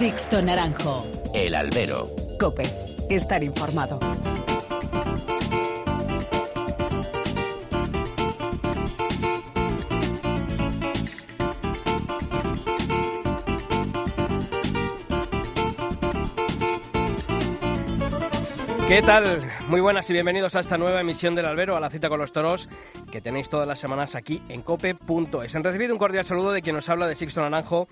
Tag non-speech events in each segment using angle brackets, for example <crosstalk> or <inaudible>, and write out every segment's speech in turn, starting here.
Sixto Naranjo. El albero. Cope. Estar informado. ¿Qué tal? Muy buenas y bienvenidos a esta nueva emisión del Albero, a la cita con los toros, que tenéis todas las semanas aquí en cope.es. Han recibido un cordial saludo de quien nos habla de Sixto Naranjo,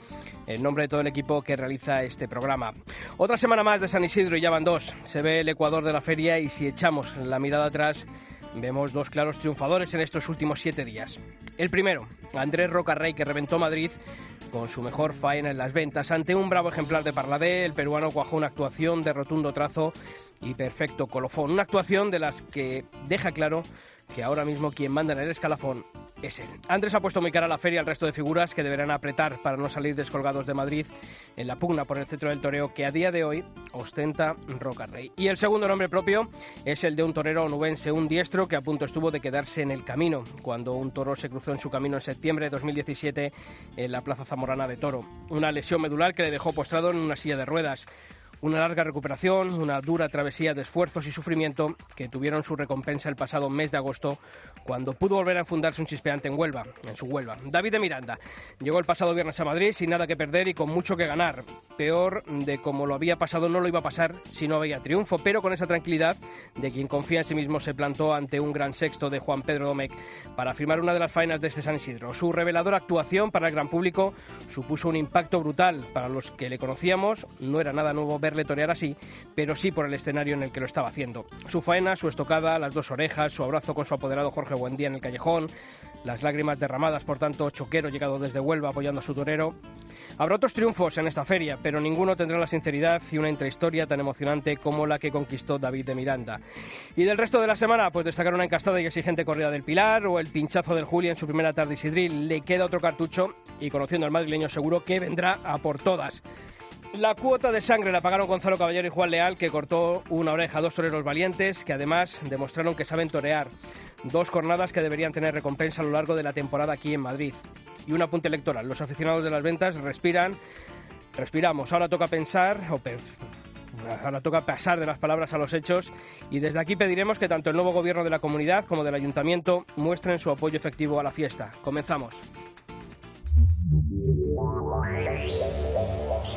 en nombre de todo el equipo que realiza este programa. Otra semana más de San Isidro y ya van dos. Se ve el Ecuador de la feria y si echamos la mirada atrás, vemos dos claros triunfadores en estos últimos siete días. El primero, Andrés Rocarrey, que reventó Madrid con su mejor faena en las ventas. Ante un bravo ejemplar de Parladé, el peruano cuajó una actuación de rotundo trazo y perfecto colofón. Una actuación de las que deja claro que ahora mismo quien manda en el escalafón es él. Andrés ha puesto muy cara a la feria al resto de figuras que deberán apretar para no salir descolgados de Madrid en la pugna por el centro del toreo que a día de hoy ostenta Roca Rey. Y el segundo nombre propio es el de un torero onubense, un diestro que a punto estuvo de quedarse en el camino cuando un toro se cruzó en su camino en septiembre de 2017 en la Plaza Zamorana de Toro. Una lesión medular que le dejó postrado en una silla de ruedas. Una larga recuperación, una dura travesía de esfuerzos y sufrimiento que tuvieron su recompensa el pasado mes de agosto, cuando pudo volver a fundarse un chispeante en Huelva, en su Huelva. David de Miranda llegó el pasado viernes a Madrid sin nada que perder y con mucho que ganar. Peor de como lo había pasado no lo iba a pasar si no había triunfo, pero con esa tranquilidad de quien confía en sí mismo se plantó ante un gran sexto de Juan Pedro Domecq para firmar una de las faenas de este San Isidro. Su reveladora actuación para el gran público supuso un impacto brutal para los que le conocíamos. No era nada nuevo verle torear así, pero sí por el escenario en el que lo estaba haciendo. Su faena, su estocada, las dos orejas, su abrazo con su apoderado Jorge Buendía en el callejón, las lágrimas derramadas por tanto choquero llegado desde Huelva apoyando a su torero. Habrá otros triunfos en esta feria, pero ninguno tendrá la sinceridad y una intrahistoria tan emocionante como la que conquistó David de Miranda. Y del resto de la semana, pues destacar una encastada y exigente corrida del Pilar o el pinchazo del Juli en su primera tarde Isidril. Le queda otro cartucho y conociendo al madrileño seguro que vendrá a por todas. La cuota de sangre la pagaron Gonzalo Caballero y Juan Leal, que cortó una oreja a dos toreros valientes, que además demostraron que saben torear. Dos jornadas que deberían tener recompensa a lo largo de la temporada aquí en Madrid. Y un apunte electoral. Los aficionados de las ventas respiran, respiramos. Ahora toca pensar, o Ahora toca pasar de las palabras a los hechos y desde aquí pediremos que tanto el nuevo gobierno de la comunidad como del ayuntamiento muestren su apoyo efectivo a la fiesta. Comenzamos.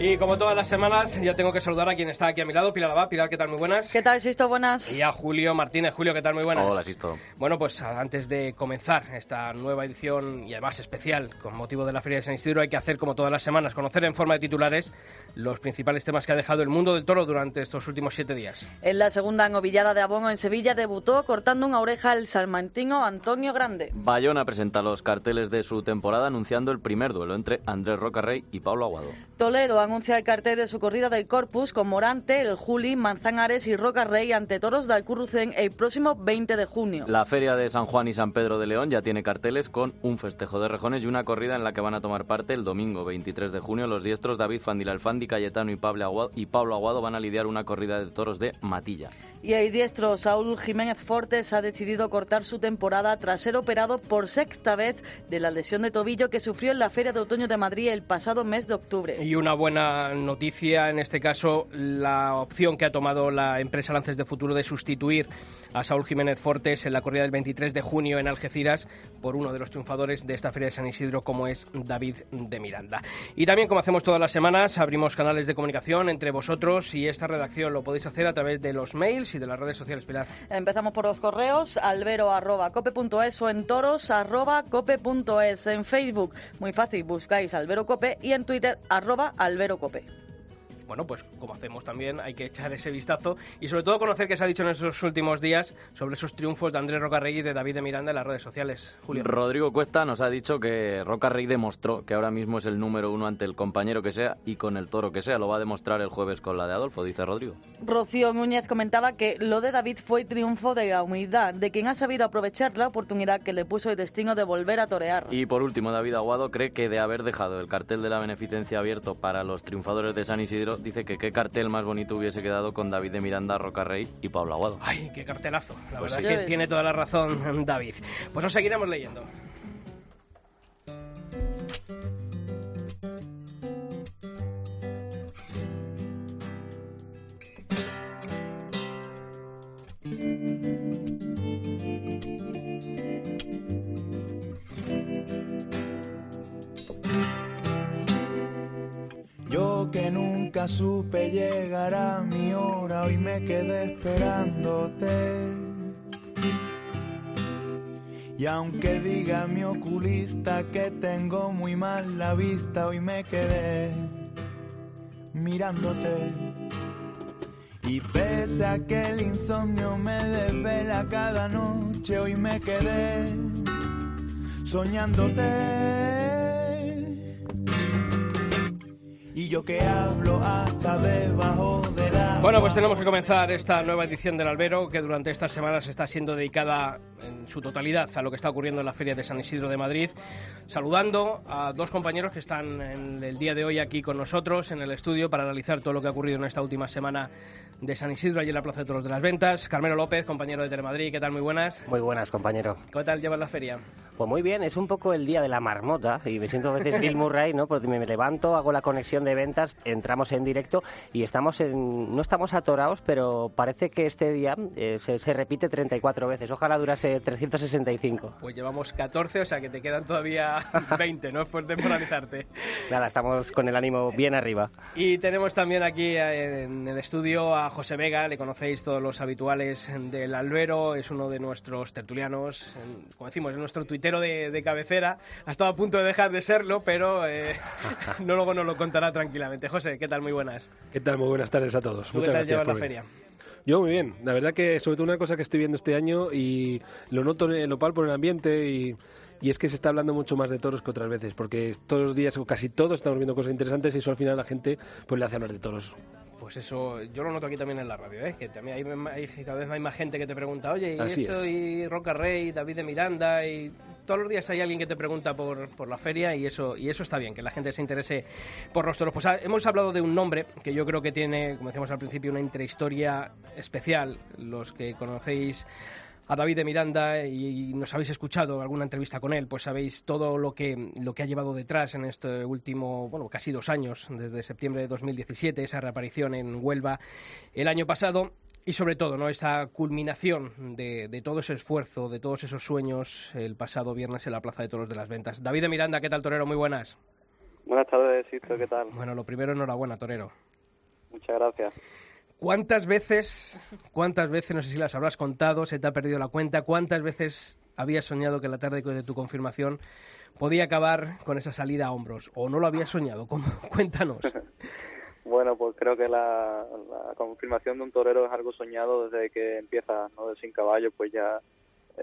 Y como todas las semanas, ya tengo que saludar a quien está aquí a mi lado, Pilar Abad. Pilar, ¿qué tal? Muy buenas. ¿Qué tal, Sisto? Buenas. Y a Julio Martínez. Julio, ¿qué tal? Muy buenas. Hola, Sisto. Bueno, pues antes de comenzar esta nueva edición y además especial con motivo de la Feria de San Isidro, hay que hacer como todas las semanas, conocer en forma de titulares los principales temas que ha dejado el mundo del toro durante estos últimos siete días. En la segunda novillada de Abono en Sevilla debutó cortando una oreja el salmantino Antonio Grande. Bayona presenta los carteles de su temporada anunciando el primer duelo entre Andrés Rocarrey y Pablo Aguado. Toledo anuncia el cartel de su corrida del Corpus con Morante, el Juli, Manzanares y Roca Rey ante toros de Alcurrucén el próximo 20 de junio. La feria de San Juan y San Pedro de León ya tiene carteles con un festejo de rejones y una corrida en la que van a tomar parte el domingo 23 de junio. Los diestros David Fandilalfandi, Cayetano y Pablo, Aguado, y Pablo Aguado van a lidiar una corrida de toros de Matilla. Y el diestro Saúl Jiménez Fortes ha decidido cortar su temporada tras ser operado por sexta vez de la lesión de tobillo que sufrió en la Feria de Otoño de Madrid el pasado mes de octubre. Y una buena noticia, en este caso, la opción que ha tomado la empresa Lances de Futuro de sustituir a Saúl Jiménez Fortes en la corrida del 23 de junio en Algeciras por uno de los triunfadores de esta Feria de San Isidro, como es David de Miranda. Y también, como hacemos todas las semanas, abrimos canales de comunicación entre vosotros y esta redacción. Lo podéis hacer a través de los mails y de las redes sociales. Empezamos por los correos, albero.cope.es o en toros.cope.es. En Facebook, muy fácil, buscáis Albero Cope y en Twitter, arroba Albero Cope bueno, pues como hacemos también, hay que echar ese vistazo y sobre todo conocer qué se ha dicho en estos últimos días sobre esos triunfos de Andrés Rocarregui y de David de Miranda en las redes sociales. Julio. Rodrigo Cuesta nos ha dicho que Rocarregui demostró que ahora mismo es el número uno ante el compañero que sea y con el toro que sea. Lo va a demostrar el jueves con la de Adolfo, dice Rodrigo. Rocío Núñez comentaba que lo de David fue triunfo de la humildad, de quien ha sabido aprovechar la oportunidad que le puso el destino de volver a torear. Y por último, David Aguado cree que de haber dejado el cartel de la beneficencia abierto para los triunfadores de San Isidro dice que qué cartel más bonito hubiese quedado con David de Miranda, Roca Rey y Pablo Aguado. Ay, qué cartelazo. La Pues verdad sí. que tiene toda la razón David. Pues os seguiremos leyendo. Supe llegar a mi hora, hoy me quedé esperándote. Y aunque diga mi oculista que tengo muy mal la vista, hoy me quedé mirándote. Y pese a que el insomnio me desvela cada noche, hoy me quedé soñándote. Yo que hablo hasta debajo de la. Bueno, pues tenemos que comenzar esta nueva edición del Albero, que durante estas semanas está siendo dedicada en su totalidad a lo que está ocurriendo en la Feria de San Isidro de Madrid. Saludando a dos compañeros que están en el día de hoy aquí con nosotros en el estudio para analizar todo lo que ha ocurrido en esta última semana de San Isidro, allí en la Plaza de Toros de las Ventas. Carmelo López, compañero de Telemadrid, ¿qué tal? Muy buenas. Muy buenas, compañero. ¿Qué tal llevas la feria? Pues muy bien, es un poco el día de la marmota y me siento a veces Bill Murray, ¿no? Porque me levanto, hago la conexión de ventas, entramos en directo y estamos en... no estamos atorados, pero parece que este día eh, se, se repite 34 veces. Ojalá durase 365. Pues llevamos 14, o sea que te quedan todavía <laughs> 20, ¿no? Por temporalizarte. Nada, estamos con el ánimo bien arriba. Y tenemos también aquí eh, en el estudio a José Vega, le conocéis todos los habituales del Albero, es uno de nuestros tertulianos, en- como decimos, es nuestro tuitero de, de cabecera. Ha estado a punto de dejar de serlo, pero eh, <laughs> no luego nos lo contará tranquilamente. José, ¿qué tal? Muy buenas. ¿Qué tal? Muy buenas tardes a todos. ¿Tú qué Muchas tal gracias llevas la feria? Yo muy bien. La verdad que sobre todo una cosa que estoy viendo este año y lo noto en lo palpo en el ambiente y, y es que se está hablando mucho más de toros que otras veces porque todos los días o casi todos estamos viendo cosas interesantes y eso al final la gente pues le hace hablar de toros. Pues eso, yo lo noto aquí también en la radio, ¿eh? que también hay, hay- cada vez hay más gente que te pregunta, oye, y Así esto, es. y Roca Rey, David de Miranda, y todos los días hay alguien que te pregunta por, por la feria y eso, y eso está bien, que la gente se interese por los toros. Pues ah, hemos hablado de un nombre que yo creo que tiene, como decíamos al principio, una intrahistoria especial. Los que conocéis a David de Miranda y nos habéis escuchado alguna entrevista con él, pues sabéis todo lo que, lo que ha llevado detrás en este último, bueno, casi dos años, desde septiembre de 2017, esa reaparición en Huelva el año pasado. Y sobre todo, ¿no? esa culminación de, de todo ese esfuerzo, de todos esos sueños el pasado viernes en la Plaza de Toros de las Ventas. David de Miranda, ¿qué tal, Torero? Muy buenas. Buenas tardes, Sisto, ¿qué tal? Bueno, lo primero, enhorabuena, Torero. Muchas gracias. ¿Cuántas veces, cuántas veces, no sé si las habrás contado, se te ha perdido la cuenta, cuántas veces habías soñado que la tarde de tu confirmación podía acabar con esa salida a hombros? ¿O no lo habías soñado? ¿Cómo? <laughs> Cuéntanos. <laughs> Bueno, pues creo que la, la confirmación de un torero es algo soñado desde que empieza, ¿no? De sin caballo, pues ya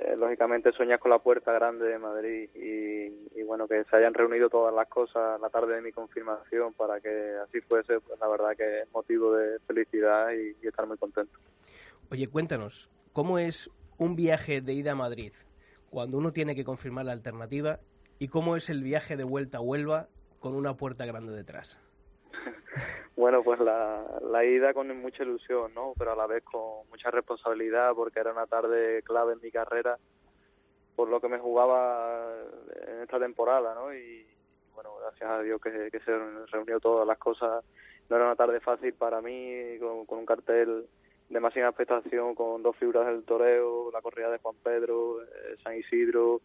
eh, lógicamente sueñas con la puerta grande de Madrid y, bueno, que se hayan reunido todas las cosas la tarde de mi confirmación para que así fuese, pues la verdad que es motivo de felicidad y, y estar muy contento. Oye, cuéntanos, ¿cómo es un viaje de ida a Madrid cuando uno tiene que confirmar la alternativa y cómo es el viaje de vuelta a Huelva con una puerta grande detrás? <laughs> Bueno, pues la, la ida con mucha ilusión, ¿no? Pero a la vez con mucha responsabilidad porque era una tarde clave en mi carrera por lo que me jugaba en esta temporada, ¿no? Y bueno, gracias a Dios que, que se reunió todas las cosas. No era una tarde fácil para mí, con, un cartel de máxima expectación, con dos figuras del toreo, la corrida de Juan Pedro, eh, San Isidro,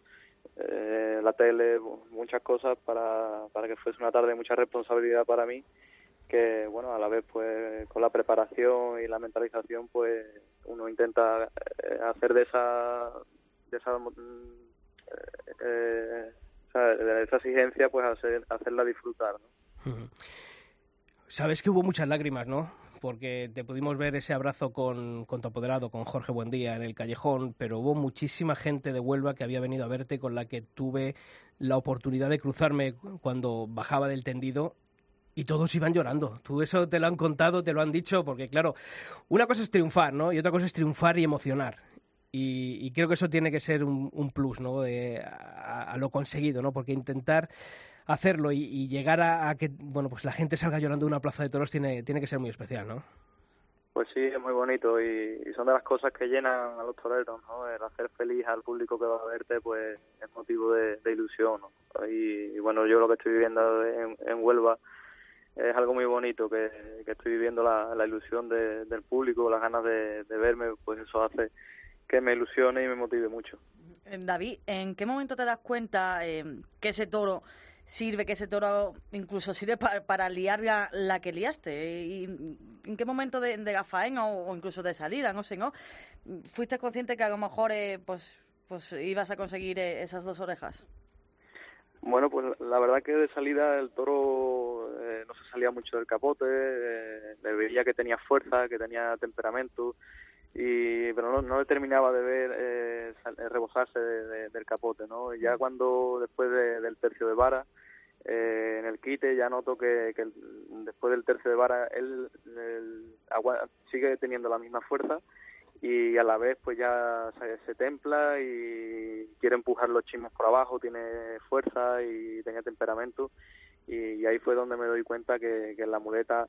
eh, la tele, muchas cosas para, para que fuese una tarde de mucha responsabilidad para mí que bueno a la vez pues con la preparación y la mentalización pues uno intenta eh, hacer de esa de esa mm, eh, sea, de esa exigencia pues hacer, hacerla disfrutar. Sabes que hubo muchas lágrimas, ¿no? Porque te pudimos ver ese abrazo con, con tu apoderado, con Jorge Buendía, en el callejón, pero hubo muchísima gente de Huelva que había venido a verte, con la que tuve la oportunidad de cruzarme cuando bajaba del tendido y todos iban llorando. Tú eso te lo han contado, te lo han dicho, porque claro, una cosa es triunfar, ¿no? Y otra cosa es triunfar y emocionar. Y, y creo que eso tiene que ser un, un plus, ¿no? A, a lo conseguido, ¿no? Porque intentar hacerlo y, llegar a, que bueno pues la gente salga llorando de una plaza de toros tiene, tiene que ser muy especial, ¿no? Pues sí, es muy bonito y, son de las cosas que llenan a los toreros, ¿no? El hacer feliz al público que va a verte, pues es motivo de, ilusión, ¿no? Y, bueno, yo lo que estoy viviendo en, Huelva es algo muy bonito, que, estoy viviendo la, ilusión del público, las ganas de, verme, pues eso hace que me ilusione y me motive mucho. David, ¿en qué momento te das cuenta eh, que ese toro sirve, que ese toro incluso sirve para, liar la, que liaste. ¿Y ¿En qué momento de, de gafaén o, incluso de salida, no sé, ¿no? ¿Fuiste consciente que a lo mejor eh, pues, pues ibas a conseguir eh, esas dos orejas? Bueno, pues la verdad que de salida el toro eh, no se salía mucho del capote, le veía que tenía fuerza, que tenía temperamento, y pero no, no le terminaba de ver rebosarse del capote, ¿no? Ya cuando después del tercio de vara, eh, en el quite ya noto que, que después del tercio de vara él, sigue teniendo la misma fuerza y a la vez pues ya se, templa y quiere empujar los chismes por abajo, tiene fuerza y tiene temperamento. Y, ahí fue donde me doy cuenta que, en la muleta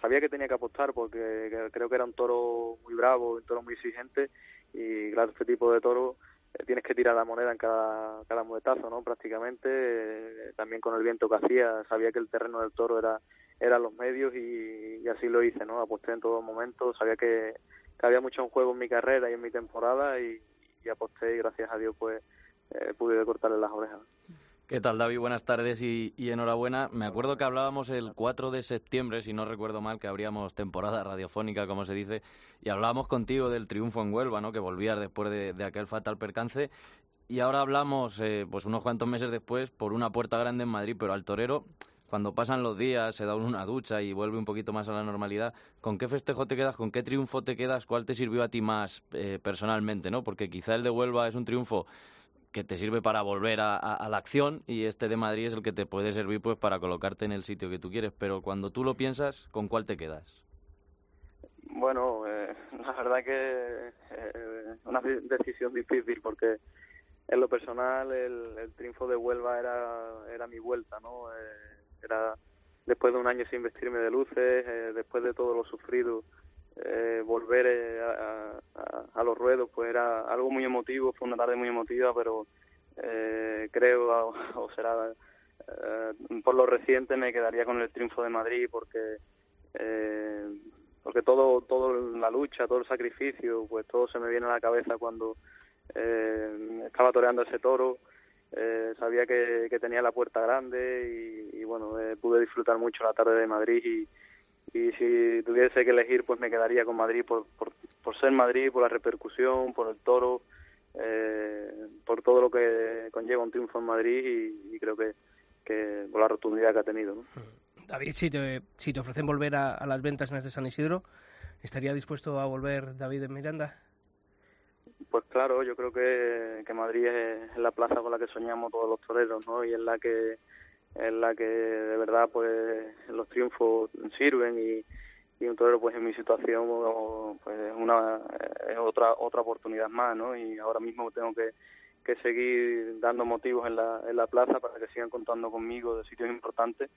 sabía que tenía que apostar porque creo que era un toro muy bravo, un toro muy exigente y claro, este tipo de toro tienes que tirar la moneda en cada, cada muletazo, ¿no? Prácticamente, eh, también con el viento que hacía, sabía que el terreno del toro era eran los medios y, así lo hice, ¿no? Aposté en todo momento, sabía que, había mucho en juego en mi carrera y en mi temporada y, aposté y gracias a Dios pues eh, pude cortarle las orejas. ¿Qué tal, David? Buenas tardes y, enhorabuena. Me acuerdo que hablábamos el 4 de septiembre, si no recuerdo mal, que habríamos temporada radiofónica, como se dice, y hablábamos contigo del triunfo en Huelva, ¿no? Que volvías después de, aquel fatal percance. Y ahora hablamos, eh, pues unos cuantos meses después, por una puerta grande en Madrid, pero al torero, cuando pasan los días, se da una ducha y vuelve un poquito más a la normalidad, ¿con qué festejo te quedas? ¿Con qué triunfo te quedas? ¿Cuál te sirvió a ti más eh, personalmente, no? Porque quizá el de Huelva es un triunfo que te sirve para volver a, la acción y este de Madrid es el que te puede servir pues para colocarte en el sitio que tú quieres. Pero cuando tú lo piensas, ¿con cuál te quedas? Bueno, eh, <laughs> la verdad que eh, una decisión difícil porque en lo personal el, triunfo de Huelva era, era mi vuelta, ¿no? Eh, era después de un año sin vestirme de luces, eh, después de todo lo sufrido, eh, volver eh, a, los ruedos pues era algo muy emotivo, fue una tarde muy emotiva, pero eh, creo, o, será por lo reciente, me quedaría con el triunfo de Madrid porque porque todo todo la lucha, todo el sacrificio, pues todo se me viene a la cabeza cuando estaba toreando ese toro. sabía que, tenía la puerta grande y, y bueno, pude disfrutar mucho la tarde de Madrid y, y si tuviese que elegir pues me quedaría con Madrid por, por, por ser Madrid, por la repercusión, por el toro, eh, por todo lo que conlleva un triunfo en Madrid y, creo que, que, por la rotundidad que ha tenido. ¿no? David, si te, si te ofrecen volver a, las ventas en este San Isidro, ¿estaría dispuesto a volver David en Miranda? Pues claro, yo creo que, que Madrid es la plaza con la que soñamos todos los toreros, ¿no? Y es la que en la que de verdad pues los triunfos sirven y, y un torero pues en mi situación pues una es otra otra oportunidad más no y ahora mismo tengo que, que seguir dando motivos en la, en la plaza para que sigan contando conmigo de sitios importantes.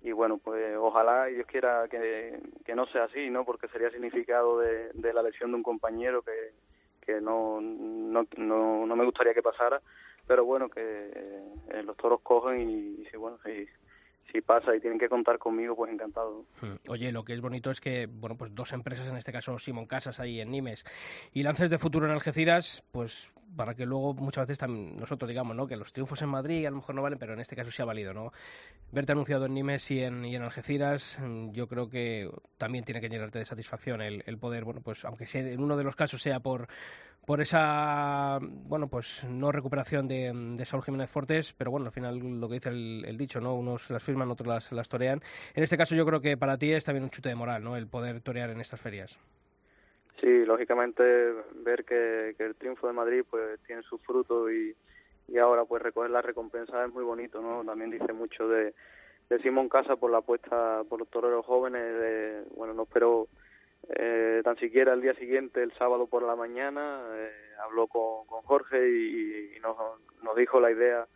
Y bueno pues ojalá y Dios quiera que, que no sea así no porque sería significado de, de la lesión de un compañero que, que no, no, no, no me gustaría que pasara pero bueno, que eh, los toros cogen y, bueno, si, si pasa y tienen que contar conmigo, pues encantado. Hmm. Oye, lo que es bonito es que, bueno, pues dos empresas, en este caso Simón Casas ahí en Nimes y Lances de Futuro en Algeciras, pues para que luego muchas veces también nosotros digamos, ¿no? Que los triunfos en Madrid a lo mejor no valen, pero en este caso sí ha valido, ¿no? Verte anunciado en Nimes y en, y en Algeciras, mm, yo creo que también tiene que llenarte de satisfacción el, el poder, bueno, pues aunque sea, en uno de los casos sea por por esa bueno pues no recuperación de, de, Saúl Jiménez Fortes pero bueno al final lo que dice el, dicho no unos las firman otros las, las torean en este caso yo creo que para ti es también un chute de moral no el poder torear en estas ferias sí lógicamente ver que, el triunfo de Madrid pues tiene su fruto y, y ahora pues recoger la recompensa es muy bonito no también dice mucho de de Simón Casa por la apuesta por los toreros jóvenes de, bueno no espero eh, tan siquiera el día siguiente, el sábado por la mañana, eh, habló con, Jorge y, nos, nos, dijo la idea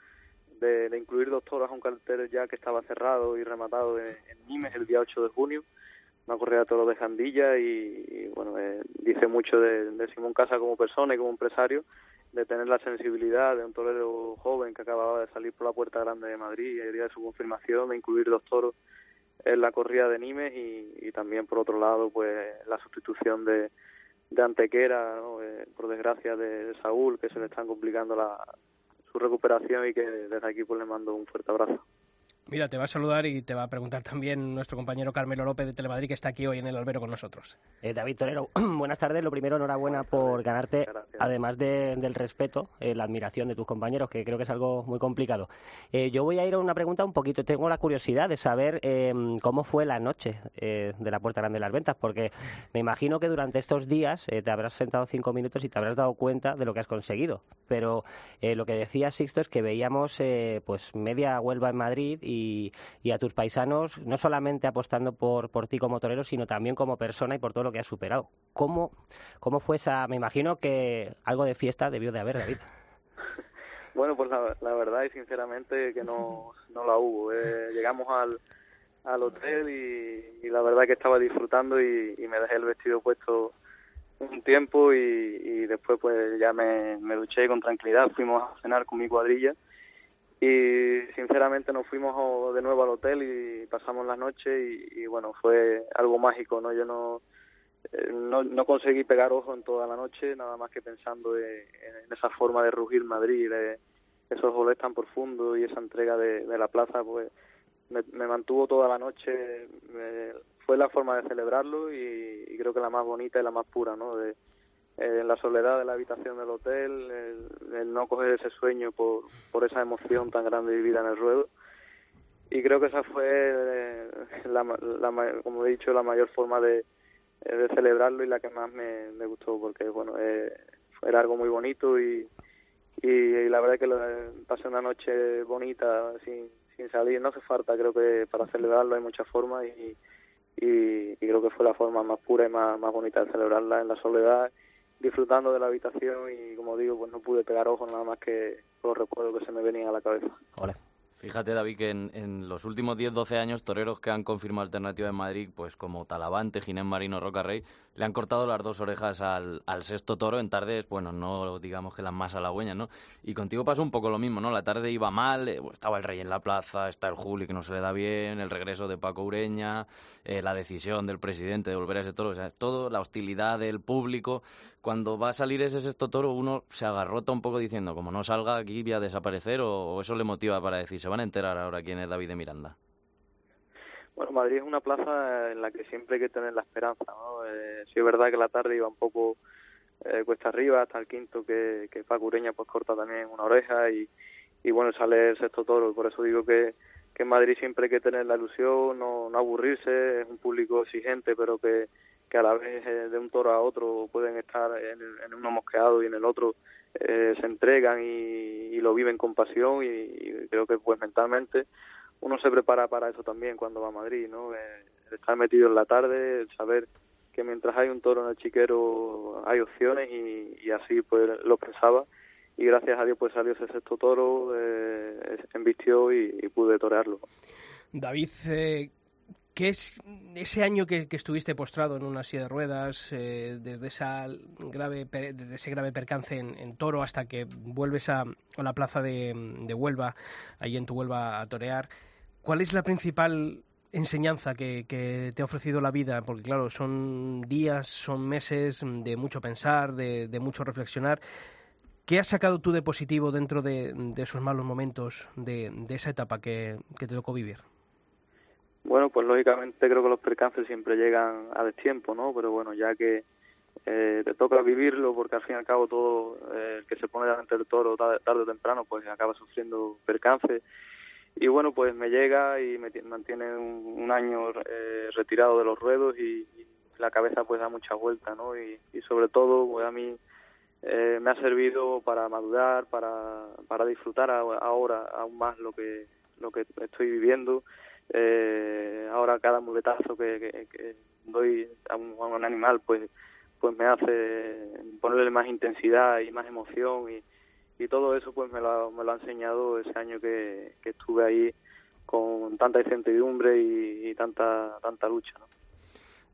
de, incluir dos toros a un cartel ya que estaba cerrado y rematado en, Nimes el día 8 de junio, una corrida de toros de Jandilla y, bueno, eh, dice mucho de, de, Simón Casa como persona y como empresario, de tener la sensibilidad de un torero joven que acababa de salir por la puerta grande de Madrid y el día de su confirmación de incluir dos toros en la corrida de Nimes y, también por otro lado pues la sustitución de, de Antequera, eh, por desgracia de, Saúl, que se le están complicando la, su recuperación y que desde aquí pues le mando un fuerte abrazo. Mira, te va a saludar y te va a preguntar también nuestro compañero Carmelo López de Telemadrid, que está aquí hoy en el albero con nosotros. Eh, David Torero, <clears throat> buenas tardes. Lo primero, enhorabuena por ganarte, además del respeto, eh, la admiración de tus compañeros, que creo que es algo muy complicado. Eh, yo voy a ir a una pregunta un poquito. Tengo la curiosidad de saber em, cómo fue la noche de la Puerta Grande de las Ventas, porque me imagino que durante estos días te habrás sentado cinco minutos y te habrás dado cuenta de lo que has conseguido. Pero lo que decía Sixto es que veíamos pues media Huelva en Madrid y y, a tus paisanos, no solamente apostando por, por ti como torero, sino también como persona y por todo lo que has superado. ¿Cómo, cómo fue esa? Me imagino que algo de fiesta debió de haber, David. <laughs> Bueno, pues la, verdad y sinceramente que no, no la hubo. Eh, llegamos al, al hotel y, la verdad que estaba disfrutando y, me dejé el vestido puesto un tiempo y, y después pues ya me, me duché con tranquilidad. Fuimos a cenar con mi cuadrilla y sinceramente nos fuimos de nuevo al hotel y pasamos la noche y, bueno fue algo mágico no yo no, eh, no no conseguí pegar ojo en toda la noche nada más que pensando en, esa forma de rugir Madrid de esos goles tan profundos y esa entrega de, la plaza pues me, mantuvo toda la noche fue la forma de celebrarlo y, y, creo que la más bonita y la más pura no de, en la soledad de la habitación del hotel, el, no coger ese sueño por, por esa emoción tan grande vivida en el ruedo. Y creo que esa fue, eh, la, como he dicho, la mayor forma de, eh, de celebrarlo y la que más me, me gustó, porque bueno, eh, era algo muy bonito y, y, la verdad es que lo, pasé una noche bonita sin, sin salir. No hace falta, creo que para celebrarlo hay muchas formas y, y, y creo que fue la forma más pura y más, más bonita de celebrarla en la soledad disfrutando de la habitación y como digo, pues no pude pegar ojo nada más que los recuerdos que se me venían a la cabeza. Fíjate, David, que en, los últimos 10-12 años, toreros que han confirmado alternativa en Madrid, pues como Talavante, Ginés Marino, Roca Rey, le han cortado las dos orejas al, sexto toro en tardes, bueno, no digamos que las más halagüeñas, ¿no? Y contigo pasó un poco lo mismo, ¿no? La tarde iba mal, eh, estaba el Rey en la plaza, está el Juli que no se le da bien, el regreso de Paco Ureña, eh, la decisión del presidente de volver a ese toro, o sea, todo, la hostilidad del público. Cuando va a salir ese sexto toro, uno se agarrota un poco diciendo, como no salga aquí, voy a desaparecer, o, eso le motiva para decir, se van a enterar ahora quién es David de Miranda. Bueno, Madrid es una plaza en la que siempre hay que tener la esperanza, ¿no? Eh, sí es verdad que la tarde iba un poco eh, cuesta arriba hasta el quinto que, que pues corta también una oreja y, y bueno, sale el sexto toro, por eso digo que, que en Madrid siempre hay que tener la ilusión, no, aburrirse, es un público exigente pero que, que a la vez eh, de un toro a otro pueden estar en, uno mosqueado y en el otro eh, se entregan y, y, lo viven con pasión y, y creo que pues mentalmente uno se prepara para eso también cuando va a Madrid, ¿no? Eh, el estar metido en la tarde, el saber que mientras hay un toro en el chiquero hay opciones y, así pues lo pensaba y gracias a Dios pues salió ese sexto toro, eh, embistió y, pude torearlo. David, eh, ¿qué es ese año que, estuviste postrado en una silla de ruedas, eh, desde, esa grave, desde ese grave percance en, Toro hasta que vuelves a, la plaza de, de Huelva, allí en tu Huelva a torear? ¿Cuál es la principal enseñanza que, te ha ofrecido la vida? Porque claro, son días, son meses de mucho pensar, de, mucho reflexionar. ¿Qué has sacado tú de positivo dentro de, esos malos momentos, de, esa etapa que, te tocó vivir? Bueno, pues lógicamente creo que los percances siempre llegan a destiempo, ¿no? Pero bueno, ya que eh, te toca vivirlo, porque al fin y al cabo todo eh, el que se pone delante del toro tarde o temprano, pues acaba sufriendo percances y bueno pues me llega y me mantiene un, año eh, retirado de los ruedos y, la cabeza pues da mucha vuelta no y, sobre todo pues a mí eh, me ha servido para madurar para para disfrutar ahora aún más lo que lo que estoy viviendo. Eh, ahora cada muletazo que, que, doy a un, a un, animal pues pues me hace ponerle más intensidad y más emoción y, y todo eso pues me lo, me lo ha enseñado ese año que, que estuve ahí con tanta incertidumbre y, y tanta tanta lucha ¿no?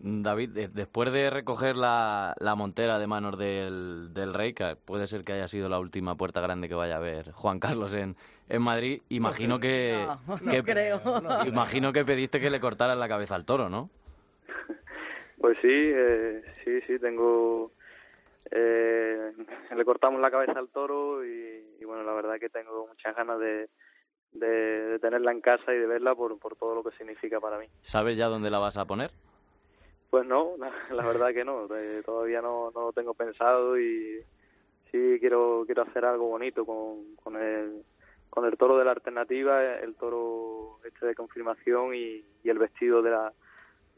David, después de recoger la, la montera de manos del, del, rey, que puede ser que haya sido la última puerta grande que vaya a ver Juan Carlos en, en Madrid, imagino que, No, <laughs> no que- creo. imagino que pediste que le cortaran la cabeza al toro, ¿no? <laughs> Pues sí, eh, sí, sí, tengo... eh, <laughs> le cortamos la cabeza al toro y, y bueno, la verdad que tengo muchas ganas de, de, de tenerla en casa y de verla por, por todo lo que significa para mí. ¿Sabes ya dónde la vas a poner? Pues no, la, <laughs> la verdad que no, eh, todavía no, no lo tengo pensado y sí quiero quiero hacer algo bonito con, con el con el toro de la alternativa, el toro este de confirmación y, y el vestido de la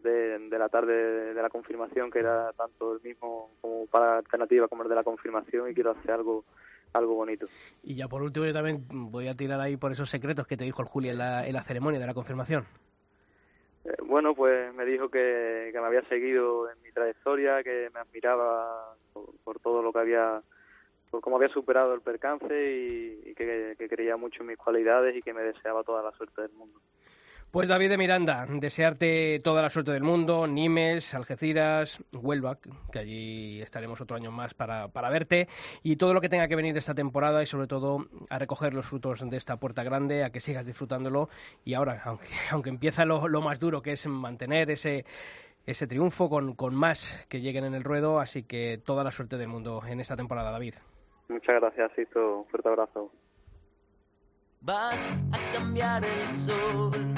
de, de la tarde de, la confirmación que era tanto el mismo como para la alternativa como el de la confirmación y quiero hacer algo algo bonito. Y ya por último yo también voy a tirar ahí por esos secretos que te dijo el Juli en la, en la ceremonia de la confirmación. Eh, bueno, pues me dijo que, que me había seguido en mi trayectoria, que me admiraba por, por todo lo que había, por cómo había superado el percance y, y que, que creía mucho en mis cualidades y que me deseaba toda la suerte del mundo. Pues David de Miranda, desearte toda la suerte del mundo, Nimes, Algeciras, Huelva, que allí estaremos otro año más para, para verte, y todo lo que tenga que venir esta temporada y sobre todo a recoger los frutos de esta puerta grande, a que sigas disfrutándolo y ahora, aunque, <laughs> aunque empieza lo, lo más duro, que es mantener ese, ese triunfo con, con más que lleguen en el ruedo, así que toda la suerte del mundo en esta temporada, David. Muchas gracias, Sisto. Un fuerte abrazo. Vas a cambiar el sol,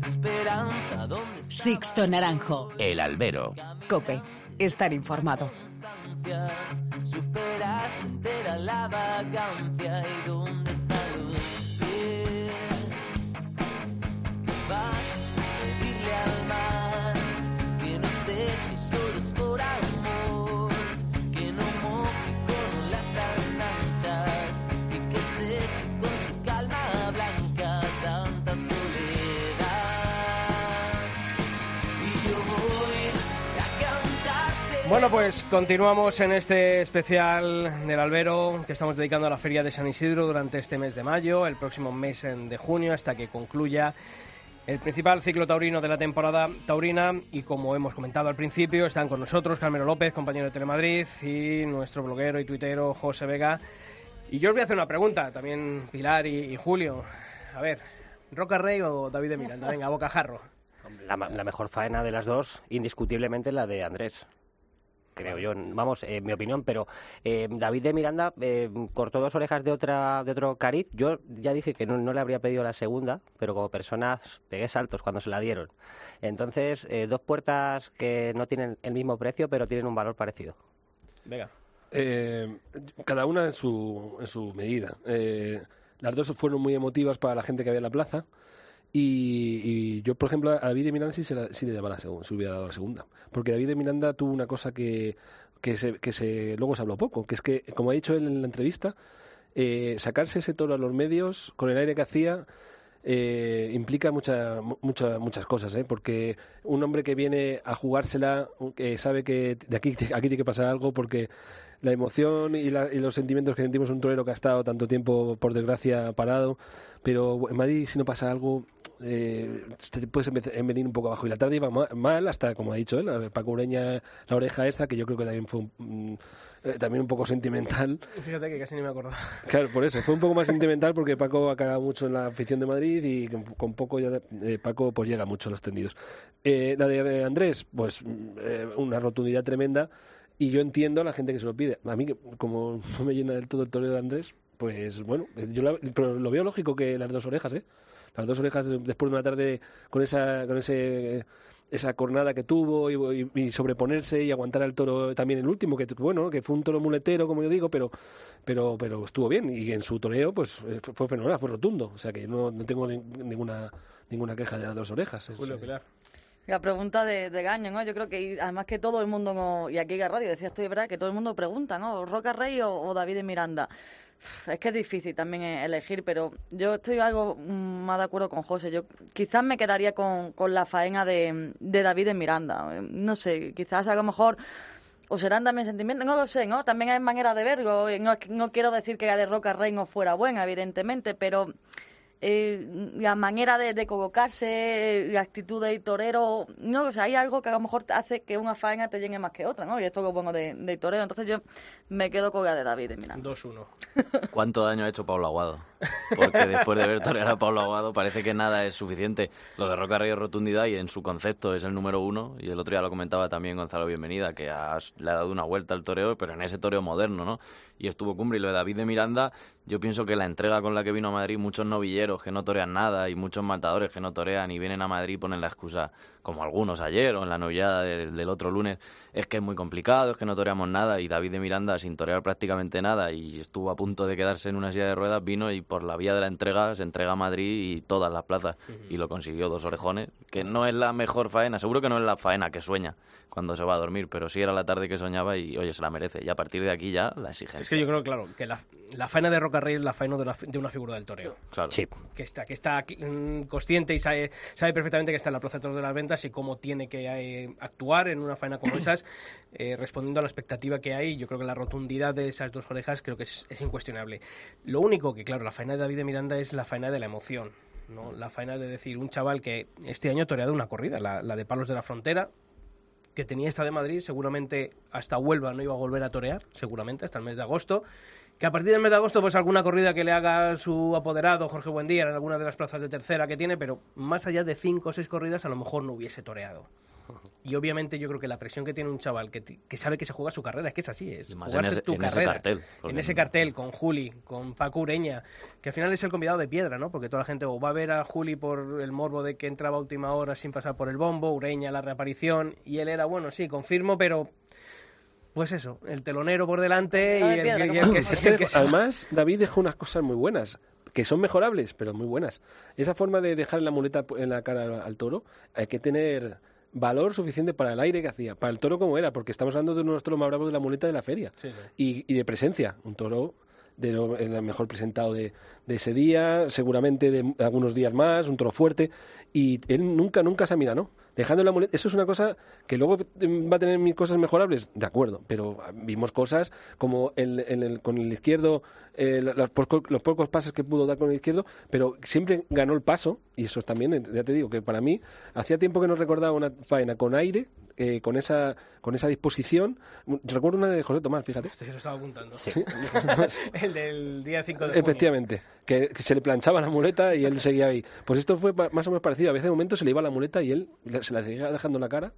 esperanza, ¿dónde está? Sixto Naranjo. El albero. Cope. Estar informado. Superaste entera la vagancia y dónde Bueno, pues continuamos en este especial del albero que estamos dedicando a la Feria de San Isidro durante este mes de mayo, el próximo mes de junio, hasta que concluya el principal ciclo taurino de la temporada taurina. Y como hemos comentado al principio, están con nosotros Carmelo López, compañero de Telemadrid, y nuestro bloguero y tuitero José Vega. Y yo os voy a hacer una pregunta, también Pilar y, Julio. A ver, ¿Roca o David de Miranda? Venga, bocajarro. La, la mejor faena de las dos, indiscutiblemente, la de Andrés. Creo yo, vamos, en mi opinión, pero eh, David de Miranda eh, cortó dos orejas de otra de otro cariz. Yo ya dije que no, no le habría pedido la segunda, pero como persona pegué saltos cuando se la dieron. Entonces, eh, dos puertas que no tienen el mismo precio, pero tienen un valor parecido. Venga. Eh, cada una en su, en su medida. Eh, las dos fueron muy emotivas para la gente que había en la plaza. Y, y yo, por ejemplo, a David de Miranda sí, se la- sí le daba la segunda, se hubiera dado la segunda. Porque David de Miranda tuvo una cosa que, que, se, que se, luego se habló poco, que es que, como ha dicho él en la entrevista, eh, sacarse ese toro a los medios con el aire que hacía eh, implica mucha, mu- mucha- muchas cosas, ¿eh? porque un hombre que viene a jugársela, que sabe que de aquí, aquí tiene que pasar algo, porque la emoción y, la- y los sentimientos que sentimos un torero que ha estado tanto tiempo, por desgracia, parado, pero en Madrid si no pasa algo, eh, te puedes venir un poco abajo. Y la tarde iba ma- mal, hasta, como ha dicho él, Paco Ureña, la oreja esta, que yo creo que también fue un, mm, eh, también un poco sentimental. <laughs> Fíjate que casi ni me acordaba. Claro, por eso. Fue un poco más sentimental porque Paco ha cagado mucho en la afición de Madrid y con, con poco ya eh, Paco pues llega mucho a los tendidos. Eh, la de Andrés, pues eh, una rotundidad tremenda y yo entiendo a la gente que se lo pide. A mí, como no me llena del todo el toreo de Andrés, pues bueno, yo la- pero lo veo lógico que las dos orejas, ¿eh? Las dos orejas de- después de una tarde con esa con ese esa cornada que tuvo y, sobreponerse y aguantar al toro también el último que bueno que fue un toro muletero como yo digo pero pero pero estuvo bien. Y en su toreo pues eh, fue- fenomenal fue rotundo. O sea que no, no tengo ni- ninguna ninguna queja de las dos orejas. Julio Pilar. La pregunta de, de Gaño, ¿no? Yo creo que además que todo el mundo, y aquí en la radio decía esto, es verdad que todo el mundo pregunta, ¿no? ¿Roca Rey o, David Miranda? Es que es difícil también eh, elegir, pero yo estoy algo mm, más de acuerdo con José. Yo quizás me quedaría con, con la faena de, de David de Miranda. Eh, No sé, quizás a lo mejor o serán también sentimientos, no lo sé, ¿no? También hay manera de verlo. y No, no quiero decir que la de Roca Rey no fuera buena, evidentemente, pero eh, la manera de, de colocarse, la actitud del torero, no, o sea, hay algo que a lo mejor te hace que una faena te llene más que otra, ¿no? Y esto es lo bueno de, del torero. Entonces yo me quedo con la de David, mira. <laughs> 2-1. ¿Cuánto daño ha hecho Pablo Aguado? Porque después de ver torear a Pablo Aguado parece que nada es suficiente. Lo de Roca Rey es rotundidad y en su concepto es el número uno. Y el otro día lo comentaba también Gonzalo Bienvenida, que ha- le ha dado una vuelta al toreo, pero en ese toreo moderno, ¿no? Y estuvo cumbre. Y lo de David de Miranda, yo pienso que la entrega con la que vino a Madrid, muchos novilleros que no torean nada y muchos matadores que no torean y vienen a Madrid y ponen la excusa, como algunos ayer o en la novillada del, del otro lunes, es que es muy complicado, es que no toreamos nada. Y David de Miranda, sin torear prácticamente nada y estuvo a punto de quedarse en una silla de ruedas, vino y por la vía de la entrega se entrega a Madrid y todas las plazas. Y lo consiguió dos orejones, que no es la mejor faena, seguro que no es la faena que sueña cuando se va a dormir, pero sí era la tarde que soñaba y oye, se la merece. Y a partir de aquí ya la exigencia. Es que yo creo, claro, que la, la faena de Roca Rey es la faena de una, de una figura del toreo. Claro. Sí. que está, que está mm, consciente y sabe, sabe perfectamente que está en la plaza de toros de las ventas y cómo tiene que eh, actuar en una faena como <clears throat> esas, eh, respondiendo a la expectativa que hay. Yo creo que la rotundidad de esas dos orejas creo que es, es incuestionable. Lo único que, claro, la faena de David Miranda es la faena de la emoción. ¿no? La faena de decir, un chaval que este año ha toreado una corrida, la, la de Palos de la Frontera, que tenía esta de Madrid, seguramente hasta Huelva no iba a volver a torear, seguramente hasta el mes de agosto. Que a partir del mes de agosto, pues alguna corrida que le haga su apoderado Jorge Buendía en alguna de las plazas de tercera que tiene, pero más allá de cinco o seis corridas, a lo mejor no hubiese toreado. Y obviamente yo creo que la presión que tiene un chaval que, sabe que se juega su carrera, es que es así, es más en ese- tu en ese carrera. cartel, porque en ese cartel, con Juli, con Paco Ureña, que al final es el convidado de piedra, ¿no? Porque toda la gente o va a ver a Juli por el morbo de que entraba a última hora sin pasar por el bombo, Ureña la reaparición, y él era, bueno, sí, confirmo, pero... Pues eso, el telonero por delante y el, piedra, que- y como- el que, se- Es que el que se- además David dejó unas cosas muy buenas, que son mejorables, pero muy buenas. Esa forma de dejar la muleta en la cara al, al toro, hay que tener valor suficiente para el aire que hacía, para el toro como era, porque estamos hablando de uno de los toros más bravos de la muleta de la feria. Sí, sí. Y, y de presencia, un toro de lo, el mejor presentado de, de ese día, seguramente de algunos días más, un toro fuerte, y él nunca, nunca se amilanó. Dejando la muleta, eso es una cosa que luego mm, va a tener mil cosas mejorables, de acuerdo, pero vimos cosas como el, el- con el izquierdo, eh, los, los pocos pases que pudo dar con el izquierdo, pero siempre ganó el paso, y eso también, eh, ya te digo, que para mí hacía tiempo que no recordaba una faena con aire, eh, con esa con esa disposición. Recuerdo una de José Tomás, fíjate. Esto yo lo estaba apuntando. Sí. <laughs> <laughs> el del día 5 de. Efectivamente, que, que se le planchaba la muleta y él seguía ahí. Pues esto fue más o menos parecido. A veces de momento se le iba la muleta y él se la seguía dejando en la cara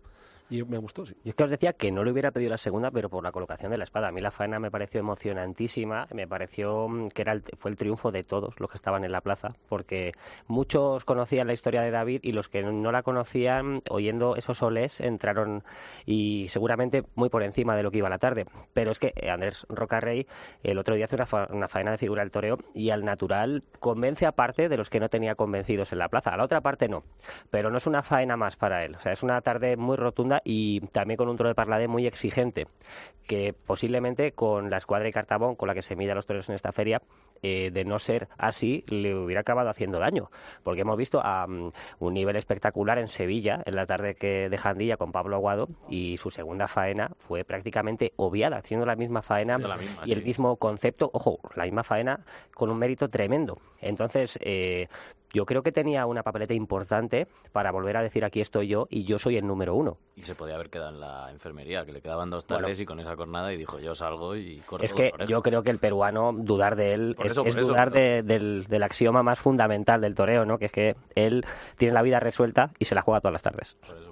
y me gustó, sí. Yo es que os decía que no le hubiera pedido la segunda, pero por la colocación de la espada. A mí la faena me pareció emocionantísima, me pareció mm, que era el- fue el triunfo de todos los que estaban en la plaza, porque muchos conocían la historia de David y los que no la conocían, oyendo esos olés, entraron y seguramente muy por encima de lo que iba la tarde. Pero es que eh, Andrés Rocarrey el otro día hace una, fa- una faena de figura del toreo y al natural convence aparte de los que no tenía convencidos en la plaza. A la otra parte no, pero no es una faena más para él. O sea, es una tarde muy rotunda y también con un toro de parladé muy exigente, que posiblemente con la escuadra y cartabón con la que se mide a los toreros en esta feria, eh, de no ser así, le hubiera acabado haciendo daño. Porque hemos visto a un nivel espectacular en Sevilla, en la tarde que de Jandilla con Pablo Aguado, y su segunda faena fue prácticamente obviada, haciendo la misma faena Sí, la misma, y el mismo concepto, ojo, la misma faena con un mérito tremendo. Entonces, eh, yo creo que tenía una papeleta importante para volver a decir aquí estoy yo y yo soy el número uno. Y se podía haber quedado en la enfermería, que le quedaban dos Bueno. tardes y con esa cornada y dijo yo salgo y corto Es que yo creo que el peruano, dudar de él, Por es, eso, es por eso, dudar pero- de- del, del axioma más fundamental del toreo, ¿no? Que es que él tiene la vida resuelta y se la juega todas las tardes. Por eso.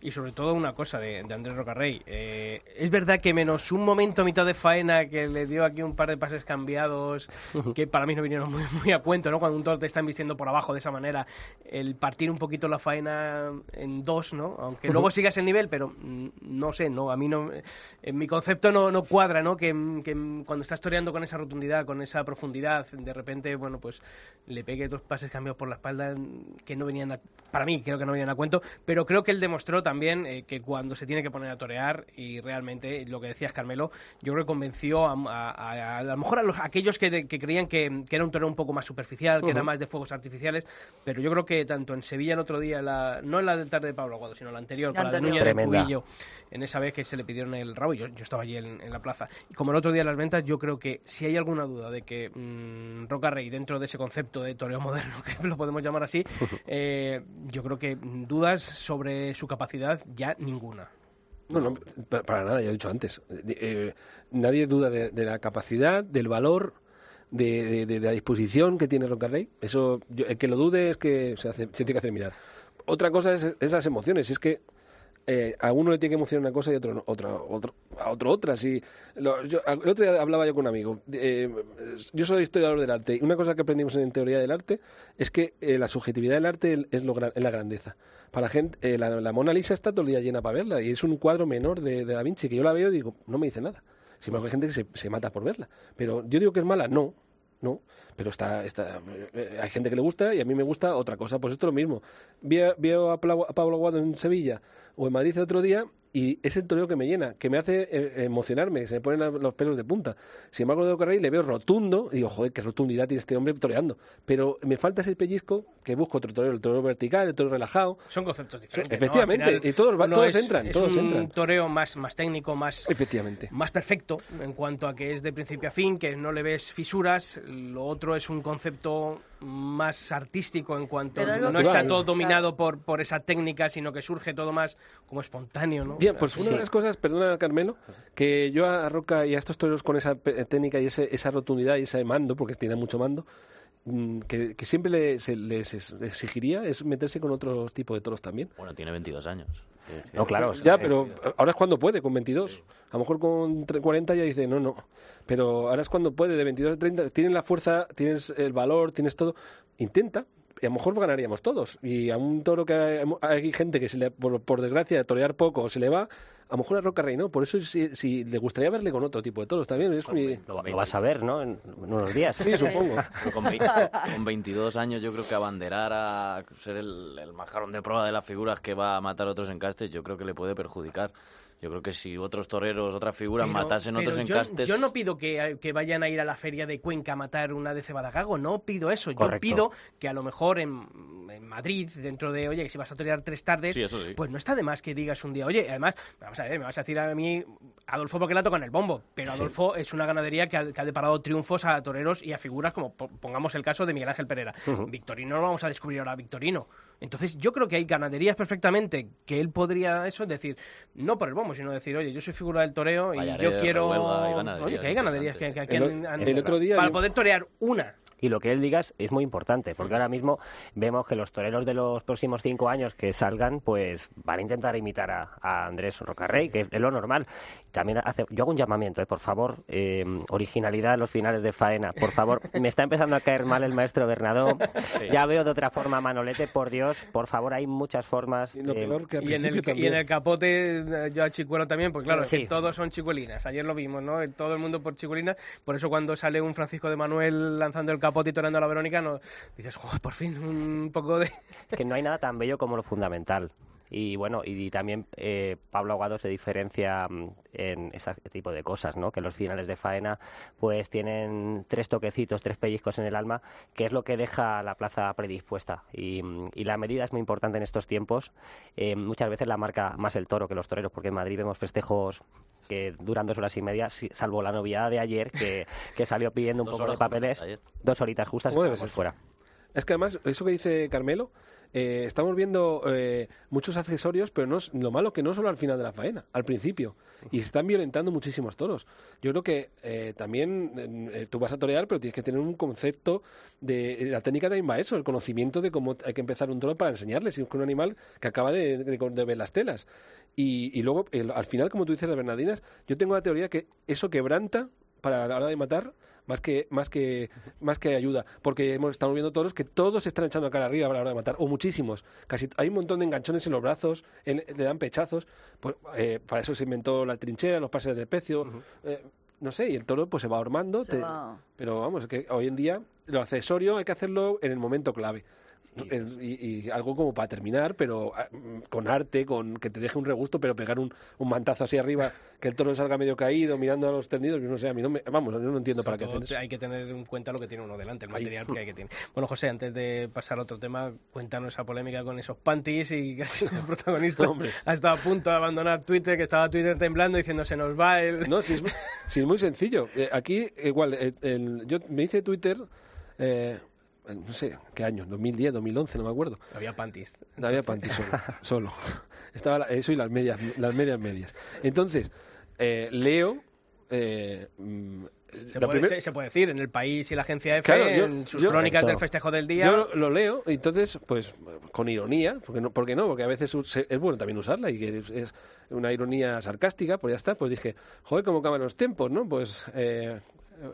Y sobre todo una cosa de, de Andrés Rocarrey. eh, es verdad que menos un momento a mitad de faena que le dio aquí un par de pases cambiados, <laughs> que para mí no vinieron muy, muy a cuento, ¿no? Cuando un toro te está vistiendo por abajo de esa manera, el partir un poquito la faena en dos, ¿no? Aunque luego sigas el nivel, pero mm, no sé, ¿no? A mí no... En mi concepto no, no cuadra, ¿no? Que, que cuando estás toreando con esa rotundidad, con esa profundidad, de repente, bueno, pues le pegue dos pases cambiados por la espalda que no venían a- para mí creo que no venían a cuento, pero creo que él demostró demostró también eh, que cuando se tiene que poner a torear, y realmente lo que decías, Carmelo, yo creo que convenció a, a- a- a lo mejor a, los, a aquellos que, que creían que, que era un toreo un poco más superficial, que era Ujú. más de fuegos artificiales, pero yo creo que tanto en Sevilla el otro día, la, no en la del tarde de Pablo Aguado, sino la anterior, La con la de. Núñez Tremenda. Cubillo, en esa vez que se le pidieron el rabo, y yo, yo estaba allí en, en la plaza. Y como el otro día en las ventas, yo creo que si hay alguna duda de que mm, Roca Rey, dentro de ese concepto de toreo moderno, <laughs> que lo podemos llamar así, eh, yo creo que dudas sobre su capacidad ya ninguna. No, no, pa- para nada, ya he dicho antes. Eh, eh, nadie duda de, la capacidad, del valor, de, de- de- la disposición que tiene Rocarrey. Eso, yo- el que lo dude es que se, hace- se tiene que hacer mirar. Otra cosa es, es las emociones. Es que eh, a uno le tiene que emocionar una cosa y a otro, otra, otro, a otro otra. Si, lo- yo- el otro día hablaba yo con un amigo. eh, yo soy historiador del arte y una cosa que aprendimos en teoría del arte es que eh, la subjetividad del arte es, lo, es la grandeza. Para la gente, la, Mona Lisa está todo el día llena para verla y es un cuadro menor de, Da Vinci que yo la veo y digo, no me dice nada. Embargo, hay gente que se, mata por verla. Pero yo digo que es mala, no. No, pero está, está, hay gente que le gusta y a mí me gusta otra cosa. Pues esto es lo mismo. Pablo a Pablo Aguado en Sevilla o en Madrid otro día y es el toreo que me llena, que me hace eh, emocionarme, se me ponen la- los pelos de punta. Sin embargo, de Carrey le veo rotundo y digo, joder, qué rotundidad tiene este hombre toreando. Pero me falta ese pellizco que busco otro torero, el torero vertical, el torero relajado. Son conceptos diferentes. ¿no? Efectivamente, Al final, y todos todos es- entran, es todos un entran. toreo más, más técnico, más, Efectivamente. más perfecto en cuanto a que es de principio a fin, que no le ves fisuras. Lo otro es un concepto más artístico en cuanto no está todo dominado por, por esa técnica, sino que surge todo más como espontáneo, ¿no? Bien, pues una Sí. de las cosas, perdona Carmelo, que yo a Roca y a estos toreros con esa pe- técnica y ese- esa rotundidad y ese mando, porque tiene mucho mando, mm, que, que siempre le- se- les es- exigiría es meterse con otro tipo de toros también. Bueno, tiene 22 años. No, claro. Ya, eh, pero ahora es cuando puede, con 22. A lo mejor con tre- 40 ya dice, no, no. Pero ahora es cuando puede, de 22 a 30. Tienes la fuerza, tienes el valor, tienes todo. Intenta. Y a lo mejor ganaríamos todos. Y a un toro que hay, hay gente que, se le, por, por desgracia, torear poco se le va, a lo mejor a Roca Rey no. Por eso, si, si le gustaría verle con otro tipo de toros también. Es mi... Lo, va- lo vas a ver, ¿no? En, en unos días. Sí, supongo. <laughs> Con, vei- con 22 años yo creo que abanderar a ser el, el majarón de prueba de las figuras que va a matar a otros encastes, yo creo que le puede perjudicar. Yo creo que si otros toreros, otras figuras Pero- matasen pero otros yo, encastes... Yo no pido que, que vayan a ir a la feria de Cuenca a matar una de Cebadagago, no pido eso. Yo pido que a lo mejor en, en Madrid, dentro de, oye, que si vas a torear tres tardes, Sí, eso sí. pues no está de más que digas un día, oye, además, vamos a ver, me vas a decir a mí, Adolfo porque la toca en el bombo, pero Adolfo es una ganadería que ha, que ha deparado triunfos a toreros y a figuras como, po- pongamos el caso de Miguel Ángel Pereira. Victorino no lo vamos a descubrir ahora a Victorino. Entonces yo creo que hay ganaderías perfectamente que él podría eso decir, no por el bombo, sino decir, oye, yo soy figura del toreo y Vallareda, yo quiero... Oye, que hay ganaderías que, que aquí El o- han- han- el otro día Para poder torear una. Y lo que él digas es muy importante, porque ahora mismo vemos que los toreros de los próximos cinco años que salgan, pues van a intentar imitar a, a Andrés Rocarrey, que es lo normal. También hace, yo hago un llamamiento, eh, por favor, eh, originalidad en los finales de faena, por favor. Me está empezando a caer mal el maestro Bernardo. Ya veo de otra forma a Manolete, por Dios, por favor, hay muchas formas. Y lo peor que al Y en, el, y también. en el capote eh, yo a Chicuelo también, pues claro, es que todos son chicuelinas. Ayer lo vimos, ¿no? Todo el mundo por chicuelinas. Por eso cuando sale un Francisco de Manuel lanzando el capote y torando a la Verónica, no, dices, "Joder, por fin, un poco de... <laughs> que no hay nada tan bello como lo fundamental. Y bueno, y, también eh, Pablo Aguado se diferencia mm, en ese tipo de cosas, ¿no? Que los finales de faena pues tienen tres toquecitos, tres pellizcos en el alma, que es lo que deja la plaza predispuesta. Y, mm, y la medida es muy importante en estos tiempos. Eh, muchas veces la marca más el toro que los toreros, porque en Madrid vemos festejos que duran dos horas y media, salvo la novedad de ayer, que, que salió pidiendo un <laughs> poco de papeles. Dos horitas justas, ¿Cómo debe estábamos ser? fuera. Es que además, eso que dice Carmelo, eh, estamos viendo eh, muchos accesorios, pero no es, lo malo que no solo al final de la faena, al principio. Y se están violentando muchísimos toros. Yo creo que eh, también tú vas a torear, pero tienes que tener un concepto de... La técnica también va a eso, el conocimiento de cómo hay que empezar un toro para enseñarle, si es un animal que acaba de, de- ver las telas. Y, luego, al final, como tú dices, las Bernardinas, yo tengo la teoría que eso quebranta para la hora de matar más que más que más que ayuda porque hemos, estamos viendo toros que todos se están echando a cara arriba a la hora de matar o muchísimos. Casi hay un montón de enganchones en los brazos en- le dan pechazos. Pues, eh, para eso se inventó la trinchera los pases de pecio eh, no sé y el toro pues se va armando Se te- va- pero vamos es que hoy en día lo accesorio hay que hacerlo en el momento clave Y, y algo como para terminar, pero ah, mm, con arte, con que te deje un regusto, pero pegar un, un mantazo así arriba, que el toro salga medio caído, mirando a los tendidos, yo no sé, a mí no me, vamos, yo no entiendo para qué hacen eso. Hay que tener en cuenta lo que tiene uno delante, el Ahí. material que hay que tener. Bueno, José, antes de pasar a otro tema, cuéntanos esa polémica con esos panties y que ha sido <laughs> el protagonista. Hombre. ha estado a punto de abandonar Twitter, que estaba Twitter temblando diciendo se nos va el... No, si es, si es muy sencillo. Eh, aquí, igual, eh, el- yo me hice Twitter, eh, no sé, ¿qué año? 2010, 2011, no me acuerdo. Había panties. No había panty solo. <laughs> solo. Estaba la- eso y las medias, las medias medias. Entonces, eh, leo... eh, mm, Se puede, primer- se- se puede decir, en el país y la agencia Claro, yo- en sus yo- crónicas del festejo del día... Yo lo, lo leo, y entonces, pues, con ironía, porque no, porque no, porque a veces es bueno también usarla y que es, es una ironía sarcástica, pues ya está, pues dije, joder, cómo cambian los tiempos, ¿no? Pues eh,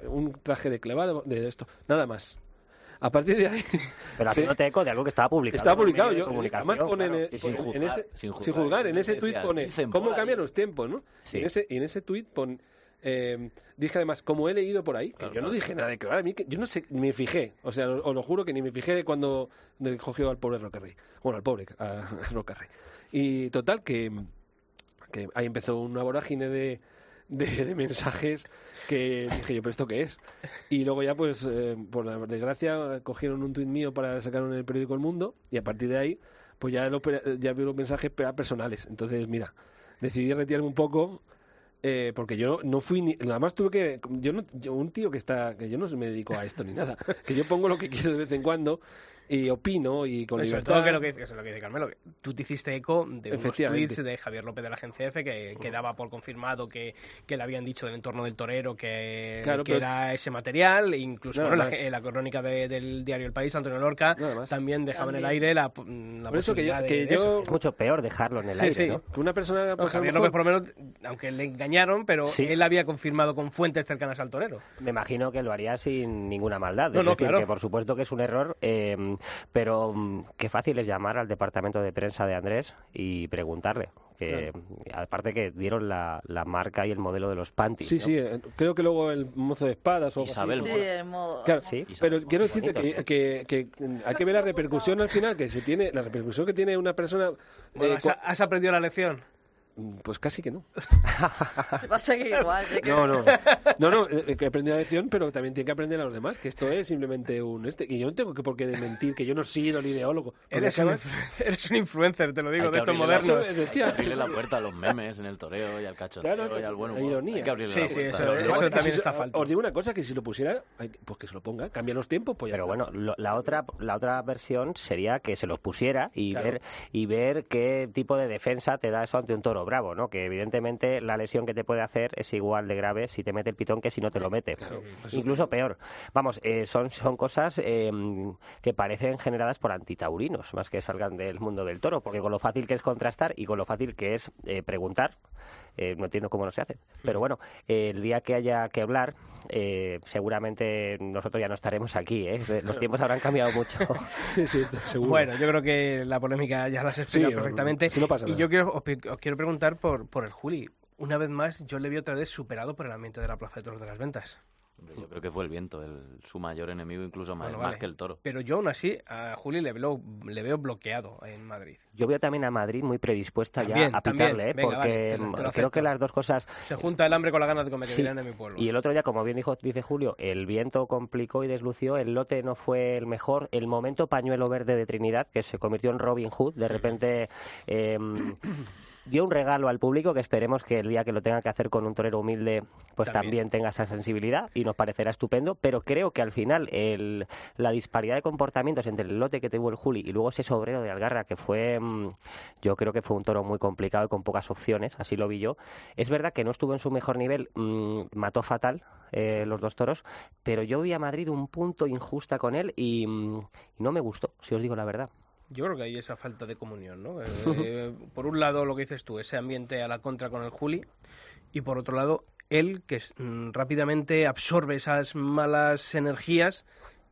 un traje de clevado de esto, nada más. A partir de ahí, Pero haciéndote eco de algo que estaba publicado. un publicado, yo, además pone en, claro. sin en juzgar, ese, sin sin juzgar, en ese tuit pone, ¿cómo cambian los tiempos, no? Sí. Y en ese, y en ese tuit pon, eh, dije además, como he leído por ahí, que Claro, yo no dije nada de claro, a mí que yo no sé, ni me fijé, o sea, os lo juro que ni me fijé cuando de- cogió al pobre Rocarrey, bueno, al pobre a, <laughs> a Rocarrey. Y total, que, que ahí empezó una vorágine de, de, de mensajes que dije yo, ¿pero esto qué es? Y luego ya, pues, eh, por desgracia, cogieron un tuit mío para sacarlo en el periódico El Mundo y a partir de ahí, pues ya, lo, ya vi los mensajes pe- personales. Entonces, mira, decidí retirarme un poco eh, porque yo no fui ni nada más tuve que yo no yo un tío que está que yo no me dedico a esto ni nada que yo pongo lo que quiero de vez en cuando y opino y con Sobre libertad todo que lo que, eso es lo que dice Carmelo, que tú te hiciste eco de unos tweets de Javier López de la Agencia F que, que daba por confirmado que, que le habían dicho del entorno del torero que, Claro, que pero- era ese material, e incluso bueno, en, la, en la crónica de- del diario El País, Antonio Lorca, también dejaba en el aire la, la Por eso que yo- posibilidad de- yo- eso. Es mucho peor dejarlo en el Sí, aire, sí. ¿no? que una persona pues, Javier mejor- López, por lo menos, aunque le engañaron, pero Sí. él había confirmado con fuentes cercanas al torero. Me imagino que lo haría sin ninguna maldad. No, es no, decir, claro. que por supuesto que es un error, eh, pero mm, qué fácil es llamar al departamento de prensa de Andrés y preguntarle. Que, Aparte que dieron la, la marca y el modelo de los panties. sí ¿no? sí eh, creo que luego el mozo de espadas o Isabel así, Sí, el modo... Claro, Sí. pero quiero decirte que, que, que hay que ver la repercusión al final que se tiene la repercusión que tiene una persona Bueno, eh, ¿has, cua- has aprendido la lección? Pues casi que no <laughs> Va a seguir igual. que- No, no, no, no, eh, que he aprendido la lección, pero también tiene que aprender a los demás, que esto es simplemente un este. Y yo no tengo que por qué de mentir, que yo no he sido el ideólogo. Eres un, acabas- eres un influencer, te lo digo, Hay de estos modernos. Eso decía. Hay que abrirle la puerta a los memes en el toreo y al cachoteo Claro, y al buen la humor. ironía. Hay que abrirle Sí, la sí, puerta. eso- Pero eso que también si- está falto. Os digo una cosa, que si lo pusiera, pues que se lo ponga. Cambian los tiempos, pues ya Pero está. bueno, lo- la otra la otra versión sería que se los pusiera y Claro. ver y ver qué tipo de defensa te da eso ante un toro bravo, ¿no? Que evidentemente la lesión que te puede hacer es igual de grave si te mete el pitón que si no te lo mete. Incluso peor. Vamos, eh, son son cosas eh, que parecen generadas por antitaurinos más que salgan del mundo del toro, porque con lo fácil que es contrastar y con lo fácil que es eh, preguntar, eh, no entiendo cómo no se hace. Pero bueno, eh, el día que haya que hablar, eh, seguramente nosotros ya no estaremos aquí. ¿eh? <laughs> Los tiempos habrán cambiado mucho. <laughs> Sí, sí, estoy seguro. Bueno, yo creo que la polémica ya la has explicado Sí, perfectamente. sí, no pasa y yo quiero, os quiero preguntar por, por el Juli. Una vez más, yo le vi otra vez superado por el ambiente de la Plaza de Toros de las Ventas. Yo creo que fue el viento, el, su mayor enemigo, incluso más, Bueno, más vale. que el toro. Pero yo aún así a Juli le veo, le veo bloqueado en Madrid. Yo veo también a Madrid muy predispuesta También, ya a pitarle, ¿eh? Venga, porque vale, te lo- te lo creo que las dos cosas Se junta el hambre con la ganas de comer, Sí. en mi pueblo. Y el otro día, como bien dijo, dice Julio, el viento complicó y deslució, el lote no fue el mejor, el momento pañuelo verde de Trinidad, que se convirtió en Robin Hood, de repente eh, <coughs> dio un regalo al público que esperemos que el día que lo tenga que hacer con un torero humilde, pues También. también, tenga esa sensibilidad y nos parecerá estupendo, pero creo que al final el, la disparidad de comportamientos entre el lote que tuvo el Juli y luego ese sobrero de Algarra, que fue, mm, yo creo que fue un toro muy complicado y con pocas opciones, así lo vi yo. Es verdad que no estuvo en su mejor nivel, mm, mató fatal eh, los dos toros, pero yo vi a Madrid un punto injusta con él y, mm, y no me gustó, si os digo la verdad. Yo creo que hay esa falta de comunión, ¿no? Eh, <laughs> por un lado, lo que dices tú, ese ambiente a la contra con el Juli, y por otro lado, él que mm, rápidamente absorbe esas malas energías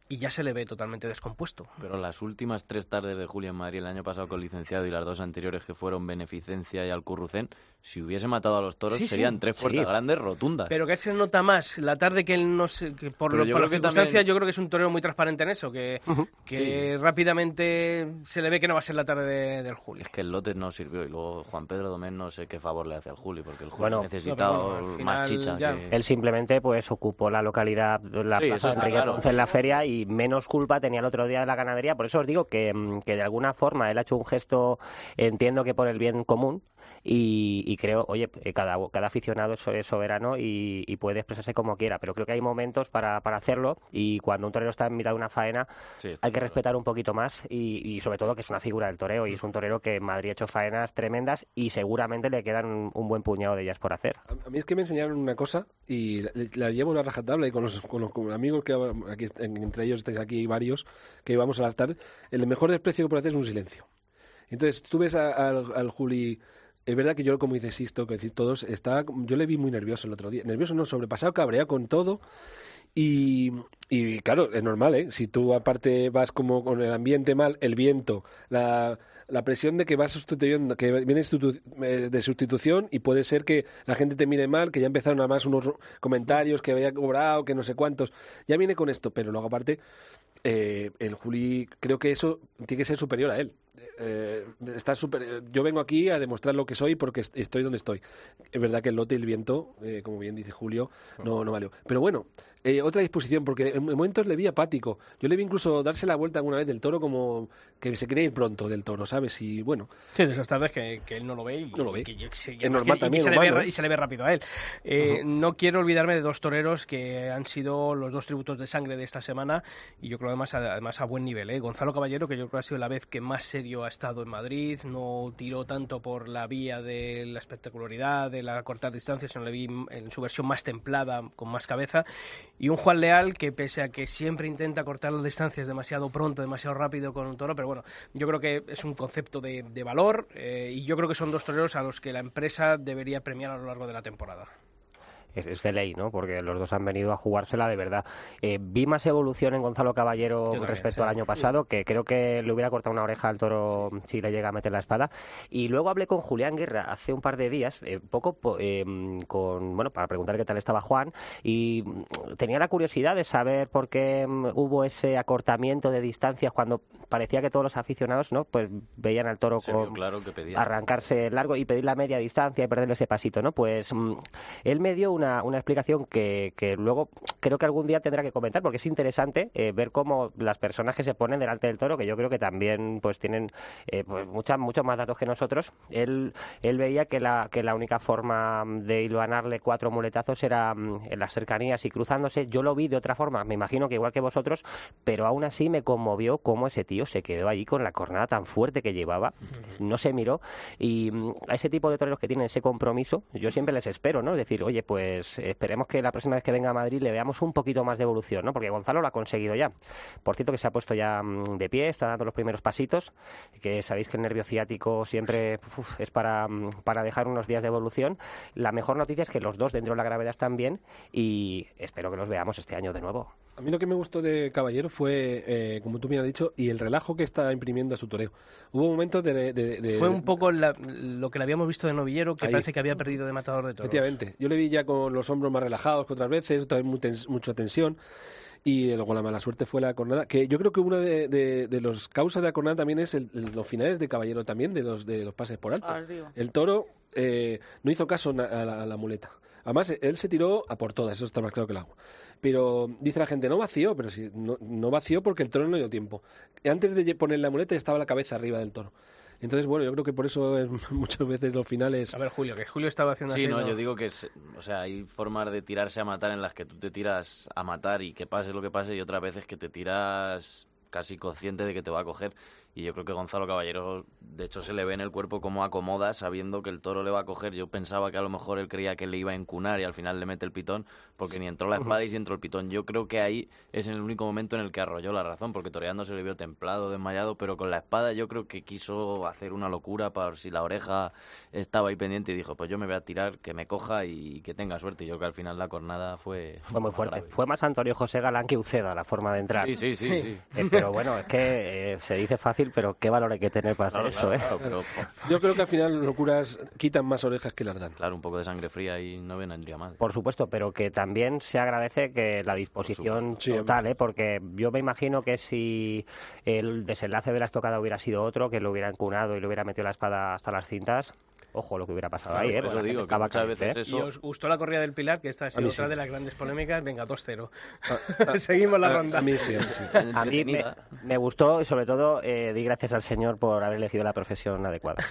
y ya se le ve totalmente descompuesto. Pero las últimas tres tardes de Julio en Madrid, el año pasado con licenciado y las dos anteriores que fueron Beneficencia y Alcurrucén, si hubiese matado a los toros Sí, sí. serían tres puertas Sí. grandes rotundas. Pero que se nota más la tarde que él no sé, que por, lo- yo por las que circunstancias también- yo creo que es un torero muy transparente en eso, que, que rápidamente se le ve que no va a ser la tarde de- del Julio. Es que el lote no sirvió y luego Juan Pedro Domén no sé qué favor le hace al Juli, porque el Juli Bueno, necesita no, bueno, más chicha. que- Él simplemente pues ocupó la localidad, la Sí, plaza Enrique claro. En la feria y menos culpa tenía el otro día de la ganadería. Por eso os digo que, mm, que de alguna forma él ha hecho un gesto, entiendo que por el bien común. Y, y creo, oye, eh, cada, cada aficionado es so- es soberano y, y puede expresarse como quiera, pero creo que hay momentos para, para hacerlo y cuando un torero está en mitad de una faena Sí, hay que claro. respetar un poquito más y, y sobre todo que es una figura del toreo y es un torero que en Madrid ha hecho faenas tremendas y seguramente le quedan un, un buen puñado de ellas por hacer. A a mí es que me enseñaron una cosa y la, la llevo a la rajatabla y con los, con los con amigos que aquí, en- entre ellos estáis aquí varios que vamos a las tardes, el mejor desprecio que puede hacer es un silencio. Entonces tú ves a- al, al Juli, es verdad que yo como dice Sisto, que decir todos, está, yo le vi muy nervioso el otro día, nervioso no, sobrepasado, cabreado con todo y, y claro, es normal, ¿eh? Si tú aparte vas como con el ambiente mal, el viento, la, la presión de que vas sustituyendo, que viene eh, de sustitución y puede ser que la gente te mire mal, que ya empezaron a más unos comentarios que había cobrado, que no sé cuántos. Ya viene con esto, pero luego aparte, eh, el Juli, creo que eso tiene que ser superior a él. Eh, está super- yo vengo aquí a demostrar lo que soy porque est- estoy donde estoy. Es verdad que el lote y el viento, eh, como bien dice Julio, no, no valió. Pero bueno, eh, otra disposición, porque en momentos le vi apático. Yo le vi incluso darse la vuelta alguna vez del toro como que se quería ir pronto del toro, ¿sabes? Y bueno, Sí, de esas tardes que, que él no lo ve y, No lo ve. que yo- sí, Es normal y- y también, se humano, ve, ¿eh? y se le ve rápido a él. Eh, No quiero olvidarme de dos toreros que han sido los dos tributos de sangre de esta semana y yo creo además a, además a buen nivel. ¿eh? Gonzalo Caballero, que yo creo que ha sido la vez que más serio ha estado en Madrid, no tiró tanto por la vía de la espectacularidad, de la cortar distancias, sino le vi en su versión más templada, con más cabeza. Y un Juan Leal que pese a que siempre intenta cortar las distancias demasiado pronto, demasiado rápido con un toro, pero bueno, yo creo que es un concepto de, de valor eh, y yo creo que son dos toreros a los que la empresa debería premiar a lo largo de la temporada. Es, es de ley, ¿no? Porque los dos han venido a jugársela de verdad. Eh, vi más evolución en Gonzalo Caballero también, respecto sí. al año pasado, que creo que le hubiera cortado una oreja al toro si le llega a meter la espada. Y luego hablé con Julián Guerra hace un par de días, eh, poco po- eh, con, bueno, para preguntar qué tal estaba Juan, y mm, tenía la curiosidad de saber por qué mm, hubo ese acortamiento de distancias cuando parecía que todos los aficionados, ¿no? Pues veían al toro con, claro que arrancarse largo y pedir la media distancia y perderle ese pasito, ¿no? Pues mm, él me dio una, una explicación que, que luego creo que algún día tendrá que comentar porque es interesante eh, ver cómo las personas que se ponen delante del toro, que yo creo que también pues tienen eh, pues mucha- muchos más datos que nosotros, él, él veía que la, que la única forma de hilvanarle cuatro muletazos era mm, en las cercanías y cruzándose. Yo lo vi de otra forma, me imagino que igual que vosotros, pero aún así me conmovió cómo ese tío se quedó allí con la cornada tan fuerte que llevaba, no se miró y mm, a ese tipo de toreros que tienen ese compromiso, yo siempre les espero, ¿no? Es decir, oye, pues esperemos que la próxima vez que venga a Madrid le veamos un poquito más de evolución, ¿no? Porque Gonzalo lo ha conseguido ya. Por cierto que se ha puesto ya mm, de pie, está dando los primeros pasitos, que sabéis que el nervio ciático siempre uf, es para, mm, para dejar unos días de evolución. La mejor noticia es que los dos dentro de la gravedad están bien y espero que los veamos este año de nuevo. A mí lo que me gustó de Caballero fue, eh, como tú me has dicho, y el relajo que está imprimiendo a su toreo. Hubo momentos de... de- de- Fue un poco la- lo que le habíamos visto de Novillero, que Ahí. parece que había perdido de matador de toros. Efectivamente. Yo le vi ya con los hombros más relajados que otras veces, también muy tens- mucha tensión. Y luego la mala suerte fue la cornada, que yo creo que una de, de, de los causas de la cornada también es el- los finales de Caballero también, de los, de los pases por alto. Arriba. El toro eh, no hizo caso a la, a la muleta. Además, él se tiró a por todas, eso está más claro que el agua. Pero dice la gente, no vació, pero sí, no, no vació porque el toro no dio tiempo. Antes de poner la muleta estaba la cabeza arriba del toro. Entonces, bueno, yo creo que por eso es- <laughs> muchas veces los finales... A ver, Julio, que Julio estaba haciendo Sí, así, no, yo digo que es, o sea, hay formas de tirarse a matar en las que tú te tiras a matar y que pase lo que pase y otras veces que te tiras casi consciente de que te va a coger Y yo creo que Gonzalo Caballero, de hecho, se le ve en el cuerpo como acomoda, sabiendo que el toro le va a coger. Yo pensaba que a lo mejor él creía que le iba a encunar y al final le mete el pitón, porque ni entró la espada y sí entró el pitón. Yo creo que ahí es el único momento en el que arrolló la razón, porque toreando se le vio templado, desmayado, pero con la espada yo creo que quiso hacer una locura para si la oreja estaba ahí pendiente y dijo, pues yo me voy a tirar, que me coja y que tenga suerte. Y yo creo que al final la cornada fue... Fue muy fuerte. grave. Fue más Antonio José Galán que Uceda la forma de entrar. Sí, sí, sí. sí. Eh, pero bueno, es que eh, se dice fácil, pero qué valor hay que tener para Claro, hacer claro, eso, ¿eh? claro, pero, Yo creo que al final locuras quitan más orejas que las dan. claro, un poco de sangre fría y no vendría mal. Por supuesto, pero que también se agradece que la disposición total, ¿eh? porque yo me imagino que si el desenlace de la estocada hubiera sido otro, que lo hubiera encunado y le hubiera metido la espada hasta las cintas, ojo lo que hubiera pasado Claro, ahí, ¿eh? eso digo que muchas caliente, veces ¿eh? eso- ¿Y os gustó la corrida del Pilar? Que esta ha sido otra sí. de las grandes polémicas. Venga, 2-0. <laughs> Ah, <laughs> Seguimos la A- ronda. A mí sí, sí. <laughs> A mí me, me gustó y sobre todo eh, di gracias al Señor por haber elegido la profesión adecuada.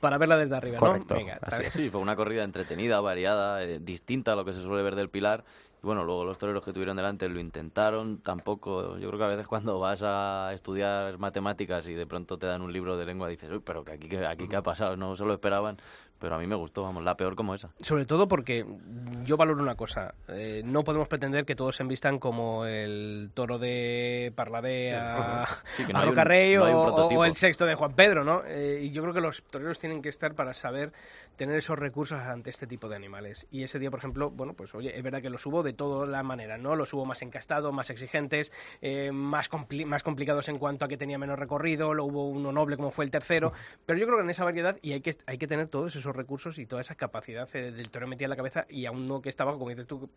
Para verla desde arriba, Correcto, ¿no? Venga. Sí, fue una corrida entretenida, variada, eh, distinta a lo que se suele ver del Pilar. Bueno, luego los toreros que tuvieron delante lo intentaron. Tampoco, yo creo que a veces cuando vas a estudiar matemáticas y de pronto te dan un libro de lengua dices, uy, pero aquí, aquí qué ha pasado, no se lo esperaban. Pero a mí me gustó, vamos, la peor como esa. Sobre todo porque yo valoro una cosa. eh, no podemos pretender que todos se envistan como el toro de Parladé a, Sí, no a Rocarrey no o- el sexto de Juan Pedro, ¿no? Eh, y yo creo que los toreros tienen que estar para saber tener esos recursos ante este tipo de animales. Y ese día, por ejemplo, bueno, pues oye, es verdad que los hubo de todas las maneras, ¿no? Los hubo más encastados, más exigentes, eh, más, compli- más complicados en cuanto a que tenía menos recorrido, lo hubo uno noble como fue el tercero, pero yo creo que en esa variedad y hay que, hay que tener todos esos recursos y toda esa capacidad eh, del toro metida en la cabeza y aún no que está abajo, como dices tú,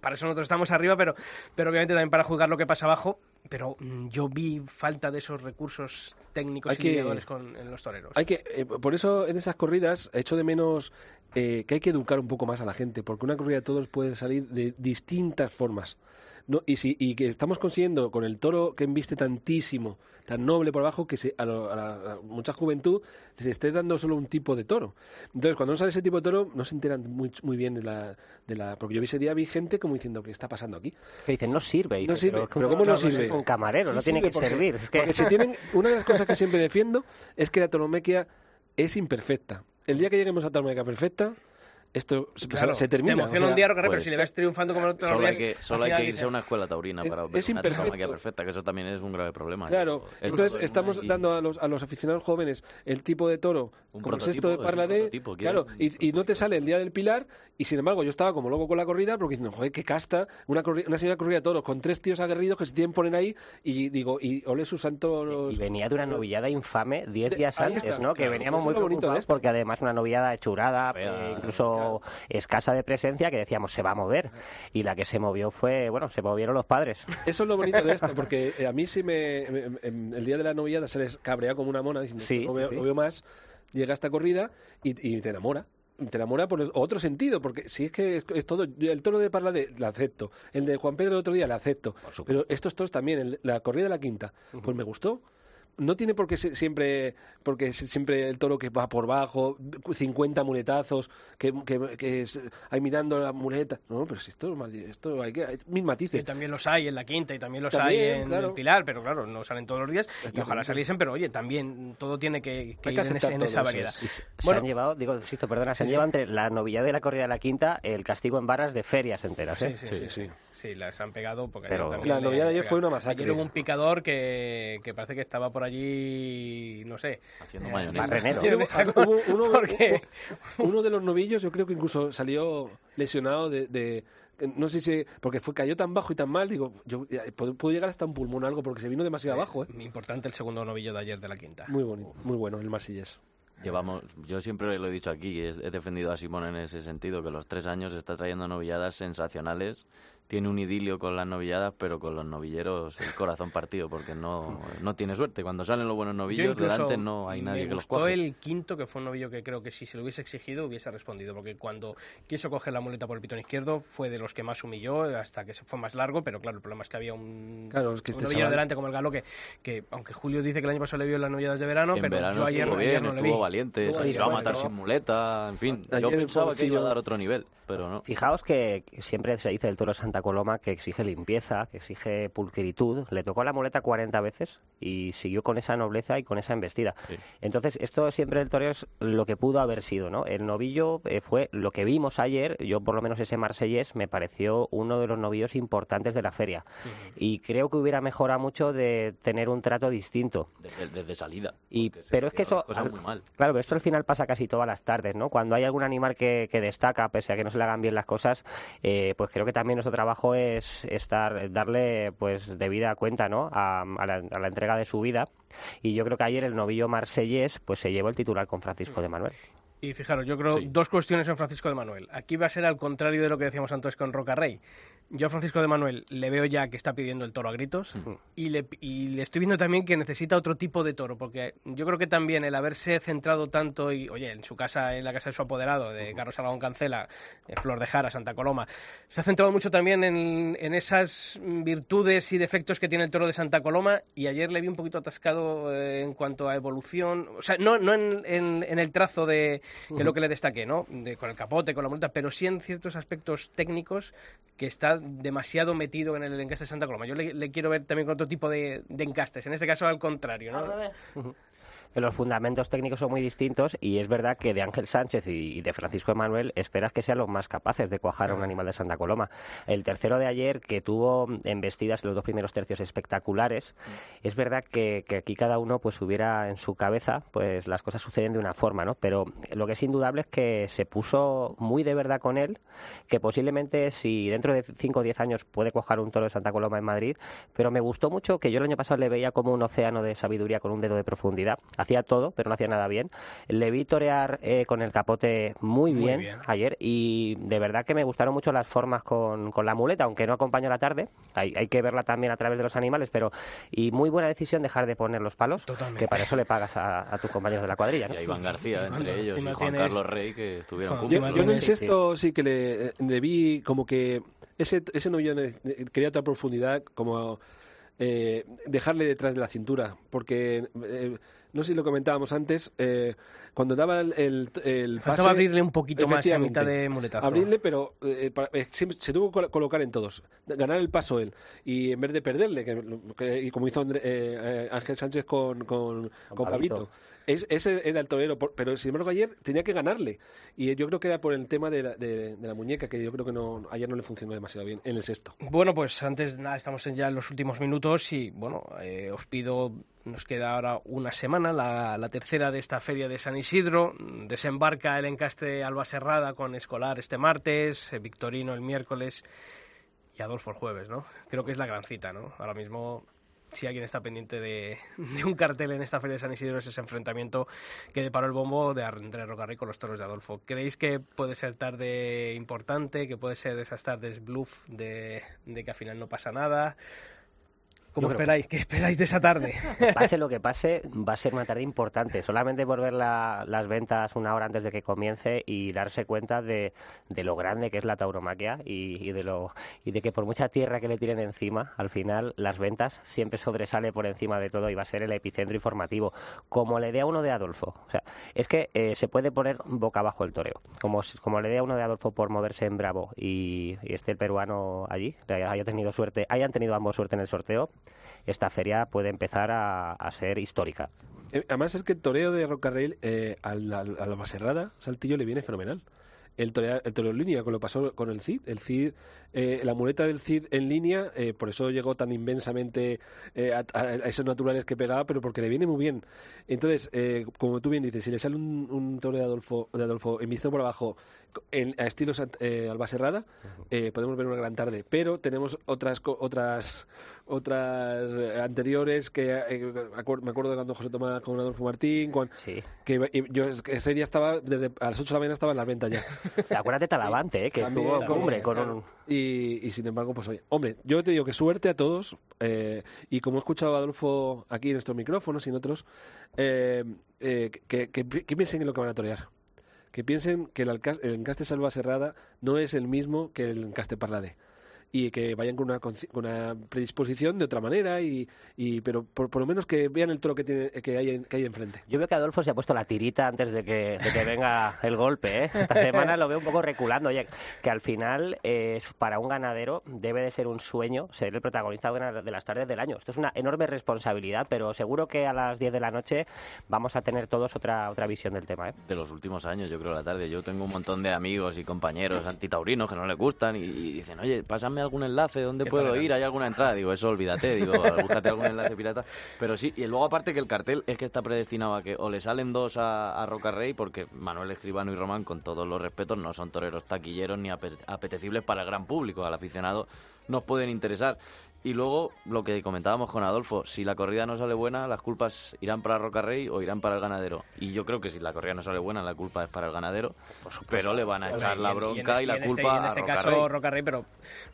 para eso nosotros estamos arriba, pero, pero obviamente también para juzgar lo que pasa abajo, pero mm, yo vi falta de esos recursos técnicos Hay y que- con, en los toreros. Hay que, eh, por eso en esas corridas echo de menos eh, que hay que educar un poco más a la gente, porque una corrida de todos puede salir de distintas formas. No, y, si, y que estamos consiguiendo con el toro que embiste tantísimo, tan noble por abajo, que se, a, lo- a la- a mucha juventud se esté dando solo un tipo de toro. Entonces, cuando no sale ese tipo de toro, no se enteran muy, muy bien de la, de la... Porque yo ese día vi gente como diciendo, ¿qué está pasando aquí? Que dicen, no sirve. Y No dice, sirve, pero un- ¿cómo no claro, sirve? Es un camarero, Sí no tiene que porque- servir. Es que... Porque si tienen, una de las cosas que siempre defiendo es que la tauromaquia es imperfecta. El día que lleguemos a tauromaquia perfecta, esto se, Claro, se termina. Te o emociona sea, un día pues, pero si le ves triunfando como el otro Solo hay día, que, solo hay que irse a una escuela taurina Es- para ver es una tauromaquia perfecta, que eso también es un grave problema. Claro, Yo- esto entonces es estamos y- dando a los, a los aficionados jóvenes el tipo de toro Un como esto de Parla de... Claro, y, y no te sale el día del Pilar y sin embargo yo estaba como loco con la corrida porque diciendo, joder, qué casta, una, una señora corrida de toros con tres tíos aguerridos que se tienen ponen ahí y digo, y ole sus santos... Y venía de una novillada infame 10 De- días antes, ¿no? Que claro, veníamos muy preocupados porque además una novillada hechurada, Fea, escasa de presencia, que decíamos se va a mover. Y la que se movió fue, bueno, se movieron los padres. Eso es lo bonito de esto, <laughs> porque eh, a mí sí me, me- me- el día de la novillada se les cabrea como una mona diciendo, Sí, no, veo, sí. no veo más, llega esta corrida y, y te enamora. Te enamora por otro sentido, porque si es que es, es todo, el toro de Parla de la acepto, el de Juan Pedro el otro día la acepto, pero estos toros también, el- la corrida de la quinta, pues me gustó. No tiene por qué ser siempre, porque es siempre el toro que va por bajo, 50 muletazos, que, que, que es, ahí mirando la muleta. No, pero si esto, es mal- esto hay que, hay mil Que matices. también los hay en la quinta y también los También, hay en claro. el Pilar, pero claro, no salen todos los días y ojalá saliesen, pero oye, también todo tiene que, que Hay ir en, ese- esa variedad. Y se, se Bueno. han llevado, digo, insisto, perdona, se han llevado entre la novillada y la corrida de la quinta el castigo en varas de ferias enteras, ¿eh? Sí, sí, sí, Sí, sí. Sí, las han pegado porque Pero- La novillada de ayer fue una masacre. Ayer hubo un picador que, que parece que estaba por allí, no sé. Haciendo eh, mayonesa. <laughs> Hubo uno, Porque- uno de los novillos, yo creo que incluso salió lesionado de, de- no sé si porque fue cayó tan bajo y tan mal, digo, yo ya, puedo, llegar hasta un pulmón o algo porque se vino demasiado abajo, ¿eh? Importante el segundo novillo de ayer de la quinta. Muy bonito, muy bueno el Marsillés. Llevamos, yo siempre lo he dicho aquí, he, he defendido a Simón en ese sentido, que los tres años está trayendo novilladas sensacionales. Tiene un idilio con las novilladas, pero con los novilleros el corazón partido, porque no, no tiene suerte. Cuando salen los buenos novillos, delante no hay nadie me que los cuaje. el quinto, que fue un novillo que creo que si se lo hubiese exigido hubiese respondido, porque cuando quiso coger la muleta por el pitón izquierdo fue de los que más humilló hasta que se fue más largo, pero claro, el problema es que había un, Claro, es que un este novillero chaval- delante como el galo que, que, aunque Julio dice que el año pasado le vio en las novilladas de verano, en pero verano yo ayer, estuvo ayer bien, no le estuvo vi. valiente, se iba a matar sin muleta, en fin. Ayer yo pensaba que iba a dar otro nivel, pero no. Fijaos que siempre se dice el toro es Santa Coloma que exige limpieza, que exige pulcritud. Le tocó la muleta 40 veces y siguió con esa nobleza y con esa embestida. Entonces, esto siempre del toreo es lo que pudo haber sido, ¿no? El novillo eh, fue lo que vimos ayer, yo por lo menos ese marsellés me pareció uno de los novillos importantes de la feria. Y creo que hubiera mejorado mucho de tener un trato distinto. Desde, desde salida. Y, pero es que eso, al- muy mal. claro, pero esto al final pasa casi todas las tardes, ¿no? Cuando hay algún animal que, que destaca, pese a que no se le hagan bien las cosas, eh, pues creo que también nuestro trabajo es estar, darle, pues, debida cuenta, ¿no? A, a la, a la entrega de su vida. Y yo creo que ayer el novillo marsellés, pues, se llevó el titular con Francisco de Manuel. Y fijaros, yo creo Sí. dos cuestiones en Francisco de Manuel. Aquí va a ser al contrario de lo que decíamos antes con Roca Rey. Yo a Francisco de Manuel le veo ya que está pidiendo el toro a gritos y, le, y le estoy viendo también que necesita otro tipo de toro, porque yo creo que también el haberse centrado tanto, y oye, en su casa, en la casa de su apoderado, de Carlos Aragón Cancela, Flor de Jara, Santa Coloma, se ha centrado mucho también en, en esas virtudes y defectos que tiene el toro de Santa Coloma y ayer le vi un poquito atascado eh, en cuanto a evolución, o sea, no, no en, en- en el trazo de, que es lo que le destaqué, ¿no? De- con el capote, con la multa, pero sí en ciertos aspectos técnicos que está demasiado metido en el encaste de Santa Coloma. Yo le, le quiero ver también con otro tipo de, de encastes, en este caso al contrario, ¿no? Al revés. Que los fundamentos técnicos son muy distintos y es verdad que de Ángel Sánchez y y de Francisco Emanuel esperas que sean los más capaces de cuajar a un animal de Santa Coloma. El tercero de ayer, que tuvo embestidas en los dos primeros tercios espectaculares, es verdad que, que aquí cada uno pues hubiera en su cabeza, pues las cosas suceden de una forma, ¿no? Pero lo que es indudable es que se puso muy de verdad con él, que posiblemente si dentro de 5 o 10 años puede cuajar un toro de Santa Coloma en Madrid, pero me gustó mucho que yo el año pasado le veía como un océano de sabiduría con un dedo de profundidad. Hacía todo, pero no hacía nada bien. Le vi torear eh, con el capote muy, Muy bien, bien. ayer y de verdad que me gustaron mucho las formas con, con la muleta, aunque no acompañó la tarde. Hay, hay que verla también a través de los animales, pero y muy buena decisión dejar de poner los palos, Totalmente. que para eso le pagas a, a tus compañeros de la cuadrilla. ¿no? Y a Iván García entre ellos y Juan tienes- Carlos Rey que estuvieron Yo- juntos. Yo, yo en el sí. sexto sí que le, le vi como que ese, ese novillo ne- quería otra profundidad, como eh, dejarle detrás de la cintura, porque eh, no sé si lo comentábamos antes, eh, cuando daba el, el, el pase... Faltaba abrirle un poquito más a Efectivamente. mitad de muletazo. Abrirle, pero eh, para- eh, se tuvo que col- colocar en todos, ganar el paso él. Y en vez de perderle, que, que- y como hizo André- eh, eh, Ángel Sánchez con, con, con. Pablito. Es- ese era el torero, por- pero sin embargo ayer tenía que ganarle. Y yo creo que era por el tema de la, de, de la muñeca, que yo creo que no, ayer no le funcionó demasiado bien en el sexto. Bueno, pues antes nada, estamos en ya en los últimos minutos y bueno, eh, os pido, nos queda ahora una semana, la, tercera de esta feria de San Isidro. Desembarca el encaste Alba Serrada con Escolar este martes, eh, Victorino el miércoles y Adolfo el jueves, ¿no? Creo que es la gran cita, ¿no? Ahora mismo, si alguien está pendiente de, de un cartel en esta feria de San Isidro, es ese enfrentamiento que deparó el bombo de Andrés Rocarrey con los toros de Adolfo. ¿Creéis que puede ser tarde importante, que puede ser de esas tardes bluff de, de que al final no pasa nada? ¿Cómo esperáis? ¿Qué esperáis de esa tarde? <laughs> Pase lo que pase, va a ser una tarde importante. Solamente por ver la- las ventas una hora antes de que comience y darse cuenta de, de lo grande que es la tauromaquia y, y de lo y de que por mucha tierra que le tiren encima, al final las ventas siempre sobresale por encima de todo y va a ser el epicentro informativo. Como le dé a uno de Adolfo. O sea, es que eh, se puede poner boca abajo el toreo. Como, como le dé a uno de Adolfo por moverse en Bravo y, y esté el peruano allí, haya tenido suerte, hayan tenido ambos suerte en el sorteo, esta feria puede empezar a, a ser histórica. Eh, Además es que el toreo de Rocarrey eh, al, al, a la Baserrada, Saltillo, le viene fenomenal. El toreo, el línea, con lo pasó con el CID. El CID, eh, la muleta del CID en línea, eh, por eso llegó tan inmensamente eh, a, a- esos naturales que pegaba, pero porque le viene muy bien. Entonces, eh, como tú bien dices, si le sale un, un toro de Adolfo, de Adolfo en visto por abajo, en, a estilo Sant- eh, Albaserrada, eh, podemos ver una gran tarde. Pero tenemos otras otras otras anteriores que me acuerdo de cuando José Tomás con Adolfo Martín, cuan- Sí. que yo ese día estaba desde a las 8 de la mañana estaba en las ventas ya. <laughs> Acuérdate Talavante, ¿eh? que También, estuvo también, cumbre con claro. un... Y, y sin embargo, pues oye, hombre, yo te digo que suerte a todos. eh, y como he escuchado a Adolfo aquí en estos micrófonos y en otros, eh, eh, que, que, que piensen en lo que van a torear. Que piensen que el, el encaste Salva Serrada no es el mismo que el encaste Parlade. Y que vayan con una, con una predisposición de otra manera, y, y pero por, por lo menos que vean el toro que, tiene, que, hay, que hay enfrente. Yo veo que Adolfo se ha puesto la tirita antes de que, de que venga el golpe. ¿eh? Esta semana lo veo un poco reculando. Oye, que al final, eh, para un ganadero, debe de ser un sueño ser el protagonista de una de las tardes del año. Esto es una enorme responsabilidad, pero seguro que a las 10 de la noche vamos a tener todos otra, otra visión del tema. ¿eh? de los últimos años, yo creo, la tarde. Yo tengo un montón de amigos y compañeros antitaurinos que no le gustan y, y dicen, oye, pásame algún enlace, ¿dónde puedo ir? ¿Hay alguna entrada? Digo, eso olvídate, digo, <laughs> búscate algún enlace pirata. Pero sí, y luego aparte que el cartel es que está predestinado a que o le salen dos a, a Roca Rey, porque Manuel Escribano y Román, con todos los respetos, no son toreros taquilleros ni ape- apetecibles para el gran público, al aficionado nos pueden interesar. Y luego, lo que comentábamos con Adolfo, si la corrida no sale buena, las culpas irán para Roca Rey o irán para el ganadero. Y yo creo que si la corrida no sale buena, la culpa es para el ganadero, pero le van a echar la en- bronca y, en la este- culpa en este a Roca caso Rey. Roca Rey, pero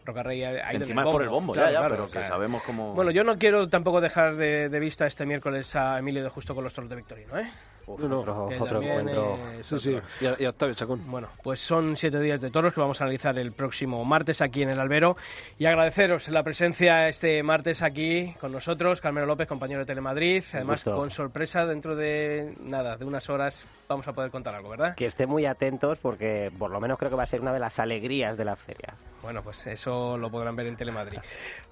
Roca Rey ha ido Encima en es por el bombo, Claro, ya, ya, claro, pero o que sabemos cómo... Bueno, yo no quiero tampoco dejar de, de vista este miércoles a Emilio de Justo con los toros de Victorino, ¿eh? No, no. Otro, Que otro también, encuentro. eh, Sí, sí. Y Octavio Chacón. Bueno, pues son siete días de toros que vamos a analizar el próximo martes aquí en el Albero. Y agradeceros la presencia este martes aquí con nosotros, Carmelo López, compañero de Telemadrid. Además, con sorpresa, dentro de nada, de unas horas vamos a poder contar algo, ¿verdad? Que estén muy atentos porque por lo menos creo que va a ser una de las alegrías de la feria. Bueno, pues eso lo podrán ver en Telemadrid.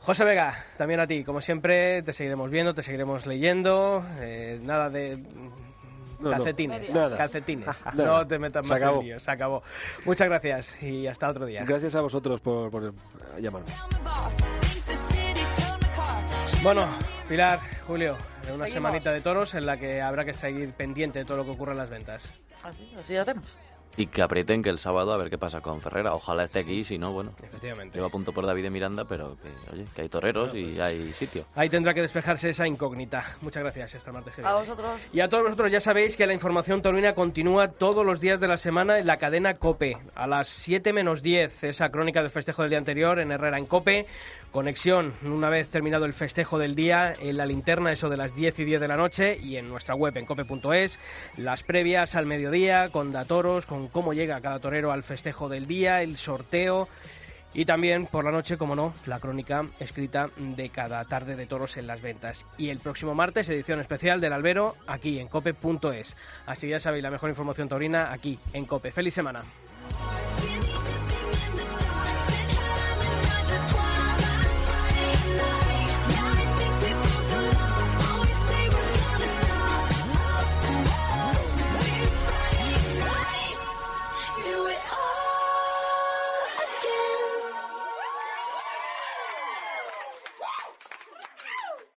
José Vega, también a ti, como siempre, te seguiremos viendo, te seguiremos leyendo. eh, nada de. No, no, calcetines, nada. calcetines. <laughs> Nada. No te metas más en lío, se acabó. Muchas gracias y hasta otro día. Gracias a vosotros por, por llamarme. Bueno, Pilar, Julio, una Seguimos. semanita de toros en la que habrá que seguir pendiente de todo lo que ocurra en las ventas. Así, así lo hacemos. Y que aprieten que el sábado a ver qué pasa con Ferrera. Ojalá esté aquí, si no, bueno. Efectivamente. Lleva a punto por David Miranda, pero que, oye, que hay toreros y hay sitio. Ahí tendrá que despejarse esa incógnita. Muchas gracias. Hasta el martes que A vosotros. Y a todos vosotros ya sabéis que la información taurina continúa todos los días de la semana en la cadena COPE. A las 7 menos 10, esa crónica del festejo del día anterior en Herrera en COPE. Conexión, una vez terminado el festejo del día, en la linterna, eso de las 10 y 10 de la noche, y en nuestra web en cope.es. Las previas al mediodía, con datoros, cómo llega cada torero al festejo del día, el sorteo. Y también por la noche, como no, la crónica escrita de cada tarde de toros en las ventas. Y el próximo martes, edición especial del Albero, aquí en cope.es. Así ya sabéis, la mejor información taurina aquí en Cope. ¡Feliz semana!